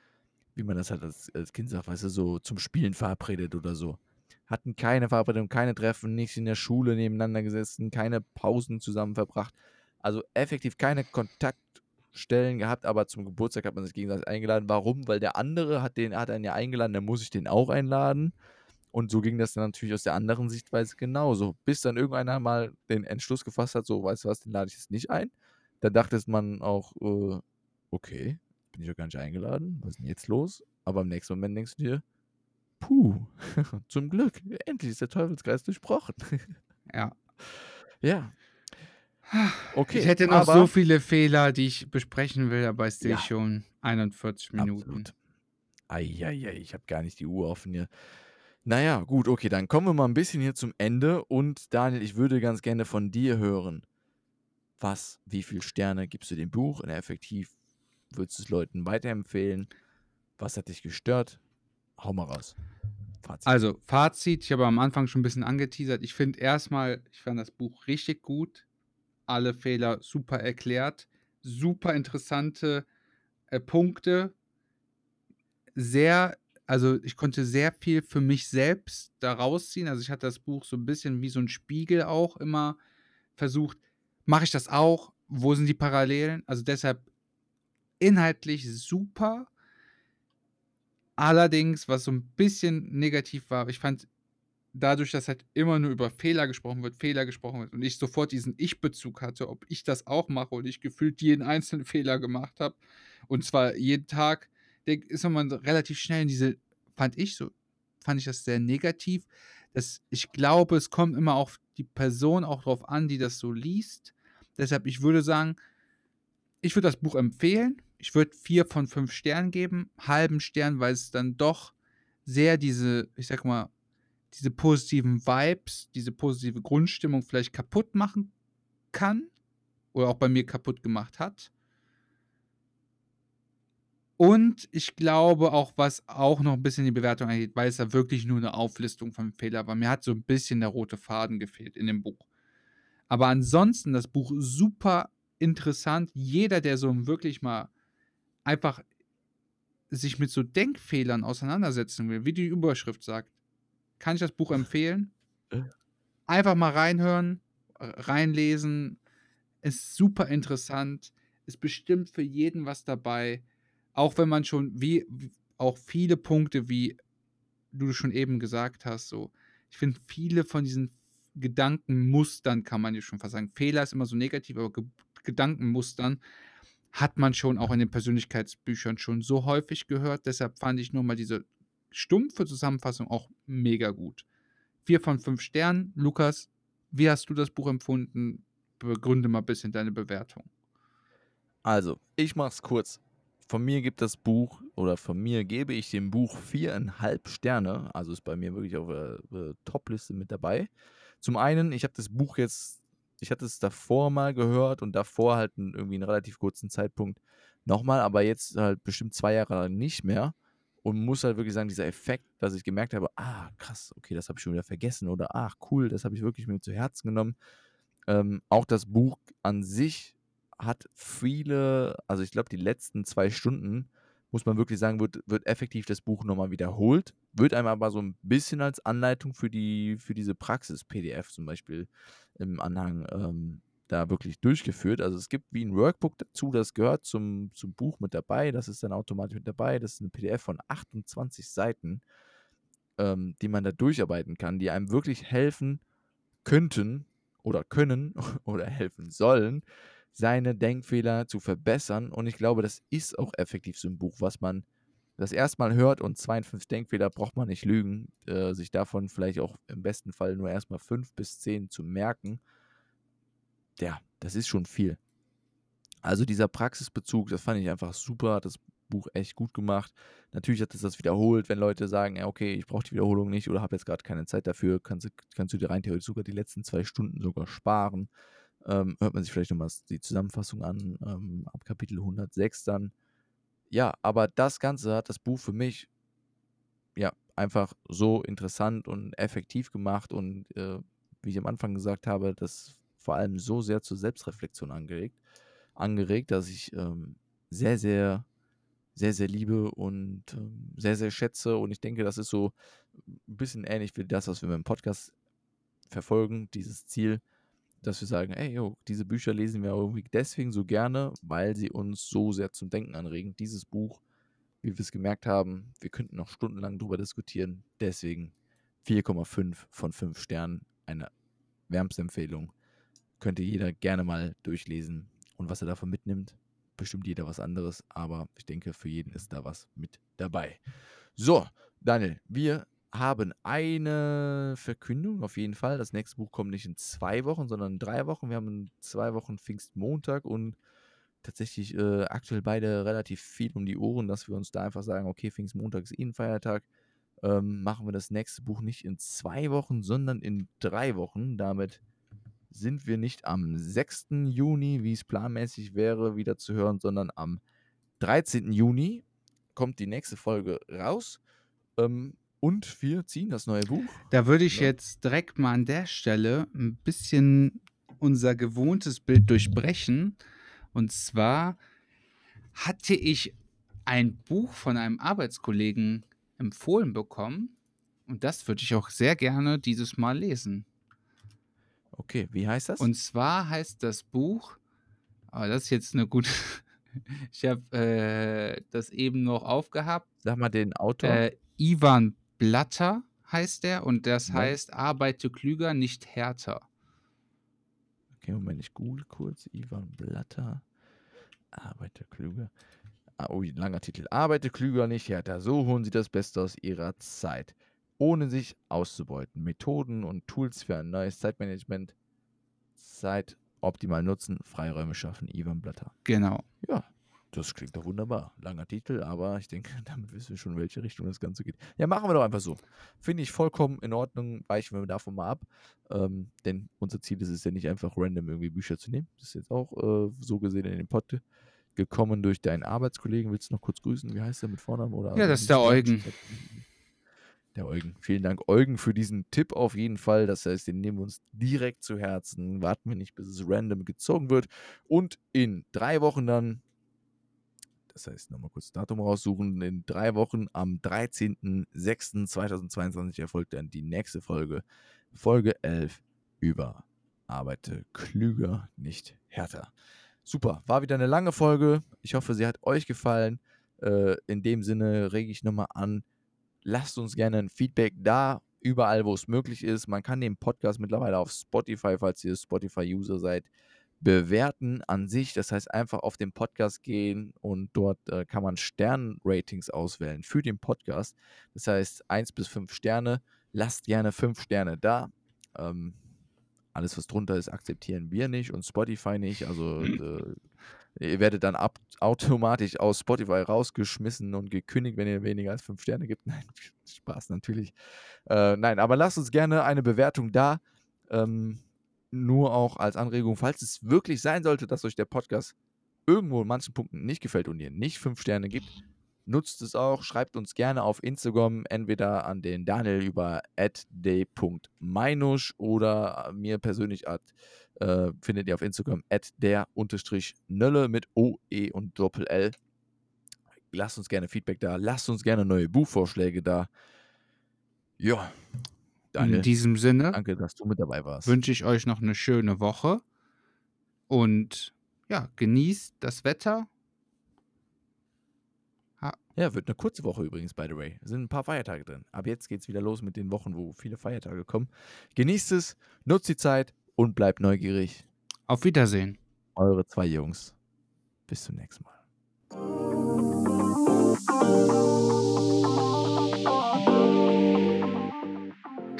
wie man das halt als, als Kind sagt, weißt du, so zum Spielen verabredet oder so. Hatten keine Verabredung, keine Treffen, nichts in der Schule nebeneinander gesessen, keine Pausen zusammen verbracht. Also effektiv keine Kontaktstellen gehabt, aber zum Geburtstag hat man sich gegenseitig eingeladen. Warum? Weil der andere hat den, hat einen ja eingeladen, dann muss ich den auch einladen. Und so ging das dann natürlich aus der anderen Sichtweise genauso. Bis dann irgendeiner mal den Entschluss gefasst hat, so, weißt du was, den lade ich jetzt nicht ein. Da dachte man auch, äh, okay, bin ich doch gar nicht eingeladen. Was ist denn jetzt los? Aber im nächsten Moment denkst du dir, puh, zum Glück, endlich ist der Teufelskreis durchbrochen. ja. Ja. Okay. Ich hätte noch so viele Fehler, die ich besprechen will, aber es sehe ja. schon 41 Minuten. Eieiei, ich habe gar nicht die Uhr offen hier. Naja, gut, okay, dann kommen wir mal ein bisschen hier zum Ende. Und Daniel, ich würde ganz gerne von dir hören. Was, wie viele Sterne gibst du dem Buch? Und effektiv, Würdest du es Leuten weiterempfehlen? Was hat dich gestört? Hau mal raus. Fazit. Also, Fazit, ich habe am Anfang schon ein bisschen angeteasert. Ich finde erstmal, ich fand das Buch richtig gut. Alle Fehler super erklärt. Super interessante äh, Punkte. Sehr, also ich konnte sehr viel für mich selbst daraus ziehen. Also ich hatte das Buch so ein bisschen wie so ein Spiegel auch immer versucht. Mache ich das auch? Wo sind die Parallelen? Also deshalb inhaltlich super. Allerdings, was so ein bisschen negativ war, ich fand dadurch, dass halt immer nur über Fehler gesprochen wird, Fehler gesprochen wird und ich sofort diesen Ich-Bezug hatte, ob ich das auch mache und ich gefühlt jeden einzelnen Fehler gemacht habe und zwar jeden Tag, der ist man relativ schnell in diese, fand ich so, fand ich das sehr negativ, dass ich glaube, es kommt immer auf die Person auch drauf an, die das so liest. Deshalb, ich würde sagen, ich würde das Buch empfehlen, ich würde vier von fünf Sternen geben, halben Stern, weil es dann doch sehr diese, ich sag mal, diese positiven Vibes, diese positive Grundstimmung vielleicht kaputt machen kann oder auch bei mir kaputt gemacht hat. Und ich glaube auch, was auch noch ein bisschen die Bewertung angeht, weil es da wirklich nur eine Auflistung von Fehlern war. Mir hat so ein bisschen der rote Faden gefehlt in dem Buch. Aber ansonsten das Buch super interessant. Jeder, der so wirklich mal einfach sich mit so Denkfehlern auseinandersetzen will, wie die Überschrift sagt, kann ich das Buch empfehlen. Einfach mal reinhören, reinlesen. Ist super interessant. Ist bestimmt für jeden was dabei. Auch wenn man schon, wie auch viele Punkte, wie du schon eben gesagt hast, so, ich finde viele von diesen Gedankenmustern, kann man ja schon fast sagen. Fehler ist immer so negativ, aber Ge Gedankenmustern hat man schon auch in den Persönlichkeitsbüchern schon so häufig gehört. Deshalb fand ich nur mal diese stumpfe Zusammenfassung auch mega gut. Vier von fünf Sternen. Lukas, wie hast du das Buch empfunden? Begründe mal ein bisschen deine Bewertung. Also, ich mach's kurz. Von mir gibt das Buch, oder von mir gebe ich dem Buch viereinhalb Sterne. Also ist bei mir wirklich auf der, der Top-Liste mit dabei. Zum einen, ich habe das Buch jetzt ich hatte es davor mal gehört und davor halt irgendwie einen relativ kurzen Zeitpunkt nochmal, aber jetzt halt bestimmt zwei Jahre lang nicht mehr. Und muss halt wirklich sagen, dieser Effekt, dass ich gemerkt habe, ah, krass, okay, das habe ich schon wieder vergessen oder ach, cool, das habe ich wirklich mir zu Herzen genommen. Ähm, auch das Buch an sich hat viele, also ich glaube, die letzten zwei Stunden muss man wirklich sagen, wird, wird effektiv das Buch nochmal wiederholt, wird einem aber so ein bisschen als Anleitung für, die, für diese Praxis-PDF zum Beispiel im Anhang ähm, da wirklich durchgeführt. Also es gibt wie ein Workbook dazu, das gehört zum, zum Buch mit dabei, das ist dann automatisch mit dabei. Das ist eine PDF von 28 Seiten, ähm, die man da durcharbeiten kann, die einem wirklich helfen könnten oder können oder helfen sollen, seine Denkfehler zu verbessern. Und ich glaube, das ist auch effektiv so ein Buch, was man das erstmal hört und 52 Denkfehler braucht man nicht lügen, äh, sich davon vielleicht auch im besten Fall nur erstmal fünf bis zehn zu merken. Ja, das ist schon viel. Also dieser Praxisbezug, das fand ich einfach super, hat das Buch echt gut gemacht. Natürlich hat es das wiederholt, wenn Leute sagen, ja, okay, ich brauche die Wiederholung nicht oder habe jetzt gerade keine Zeit dafür, kannst, kannst du dir rein theoretisch sogar die letzten zwei Stunden sogar sparen ähm, hört man sich vielleicht nochmal die Zusammenfassung an, ähm, ab Kapitel 106 dann. Ja, aber das Ganze hat das Buch für mich ja einfach so interessant und effektiv gemacht und äh, wie ich am Anfang gesagt habe, das vor allem so sehr zur Selbstreflexion angeregt, angeregt dass ich ähm, sehr, sehr, sehr, sehr liebe und ähm, sehr, sehr schätze. Und ich denke, das ist so ein bisschen ähnlich wie das, was wir mit dem Podcast verfolgen, dieses Ziel, dass wir sagen, ey, yo, diese Bücher lesen wir irgendwie deswegen so gerne, weil sie uns so sehr zum Denken anregen. Dieses Buch, wie wir es gemerkt haben, wir könnten noch stundenlang drüber diskutieren. Deswegen 4,5 von 5 Sternen, eine wärmste Empfehlung. Könnte jeder gerne mal durchlesen. Und was er davon mitnimmt, bestimmt jeder was anderes, aber ich denke, für jeden ist da was mit dabei. So, Daniel, wir haben eine Verkündung auf jeden Fall. Das nächste Buch kommt nicht in zwei Wochen, sondern in drei Wochen. Wir haben zwei Wochen Pfingstmontag und tatsächlich äh, aktuell beide relativ viel um die Ohren, dass wir uns da einfach sagen, okay, Pfingstmontag ist eh ein Feiertag. Ähm, machen wir das nächste Buch nicht in zwei Wochen, sondern in drei Wochen. Damit sind wir nicht am 6. Juni, wie es planmäßig wäre, wieder zu hören, sondern am 13. Juni kommt die nächste Folge raus. Ähm, und wir ziehen das neue Buch. Da würde ich ja. jetzt direkt mal an der Stelle ein bisschen unser gewohntes Bild durchbrechen. Und zwar hatte ich ein Buch von einem Arbeitskollegen empfohlen bekommen. Und das würde ich auch sehr gerne dieses Mal lesen. Okay, wie heißt das? Und zwar heißt das Buch, aber das ist jetzt eine gute. ich habe äh, das eben noch aufgehabt. Sag mal den Autor. Äh, Ivan Blatter heißt der und das ja. heißt Arbeite klüger, nicht härter. Okay, Moment, ich google kurz. Ivan Blatter. Arbeite klüger. Ah, oh, langer Titel. Arbeite klüger, nicht härter. So holen Sie das Beste aus Ihrer Zeit. Ohne sich auszubeuten. Methoden und Tools für ein neues Zeitmanagement. Zeit optimal nutzen, Freiräume schaffen. Ivan Blatter. Genau. Ja, das klingt doch wunderbar. Langer Titel, aber ich denke, damit wissen wir schon, in welche Richtung das Ganze geht. Ja, machen wir doch einfach so. Finde ich vollkommen in Ordnung. Weichen wir davon mal ab. Ähm, denn unser Ziel ist es ja nicht einfach random irgendwie Bücher zu nehmen. Das ist jetzt auch äh, so gesehen in den Pott gekommen durch deinen Arbeitskollegen. Willst du noch kurz grüßen? Wie heißt der mit Vornamen? Oder ja, das ist der Eugen. Der Eugen. Vielen Dank, Eugen, für diesen Tipp auf jeden Fall. Das heißt, den nehmen wir uns direkt zu Herzen. Warten wir nicht, bis es random gezogen wird. Und in drei Wochen dann das heißt, nochmal kurz Datum raussuchen. In drei Wochen am 13.06.2022 erfolgt dann die nächste Folge. Folge 11 über Arbeite klüger, nicht härter. Super, war wieder eine lange Folge. Ich hoffe, sie hat euch gefallen. Äh, in dem Sinne rege ich nochmal an, lasst uns gerne ein Feedback da, überall, wo es möglich ist. Man kann den Podcast mittlerweile auf Spotify, falls ihr Spotify-User seid, bewerten an sich. Das heißt, einfach auf den Podcast gehen und dort äh, kann man Sternratings auswählen für den Podcast. Das heißt, 1 bis 5 Sterne. Lasst gerne 5 Sterne da. Ähm, alles, was drunter ist, akzeptieren wir nicht und Spotify nicht. Also äh, ihr werdet dann ab, automatisch aus Spotify rausgeschmissen und gekündigt, wenn ihr weniger als 5 Sterne gibt. Nein, Spaß natürlich. Äh, nein, aber lasst uns gerne eine Bewertung da. Ähm, nur auch als Anregung, falls es wirklich sein sollte, dass euch der Podcast irgendwo in manchen Punkten nicht gefällt und ihr nicht fünf Sterne gibt, nutzt es auch, schreibt uns gerne auf Instagram, entweder an den Daniel über day.meinusch oder mir persönlich at, äh, findet ihr auf Instagram at der Nölle mit O, E und Doppel L. lasst uns gerne Feedback da, lasst uns gerne neue Buchvorschläge da. Ja, Daniel, In diesem Sinne danke, dass du mit dabei warst. wünsche ich euch noch eine schöne Woche und ja, genießt das Wetter. Ja, wird eine kurze Woche übrigens, by the way. Es sind ein paar Feiertage drin. Aber jetzt geht's wieder los mit den Wochen, wo viele Feiertage kommen. Genießt es, nutzt die Zeit und bleibt neugierig. Auf Wiedersehen. Eure zwei Jungs. Bis zum nächsten Mal.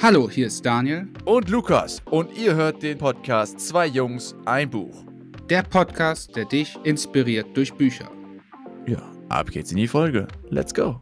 Hallo, hier ist Daniel, Und Lukas. Und ihr hört den Podcast Zwei Jungs, ein Buch. der Podcast, der dich inspiriert durch Bücher. Ja, ab geht's in die Folge. Let's go.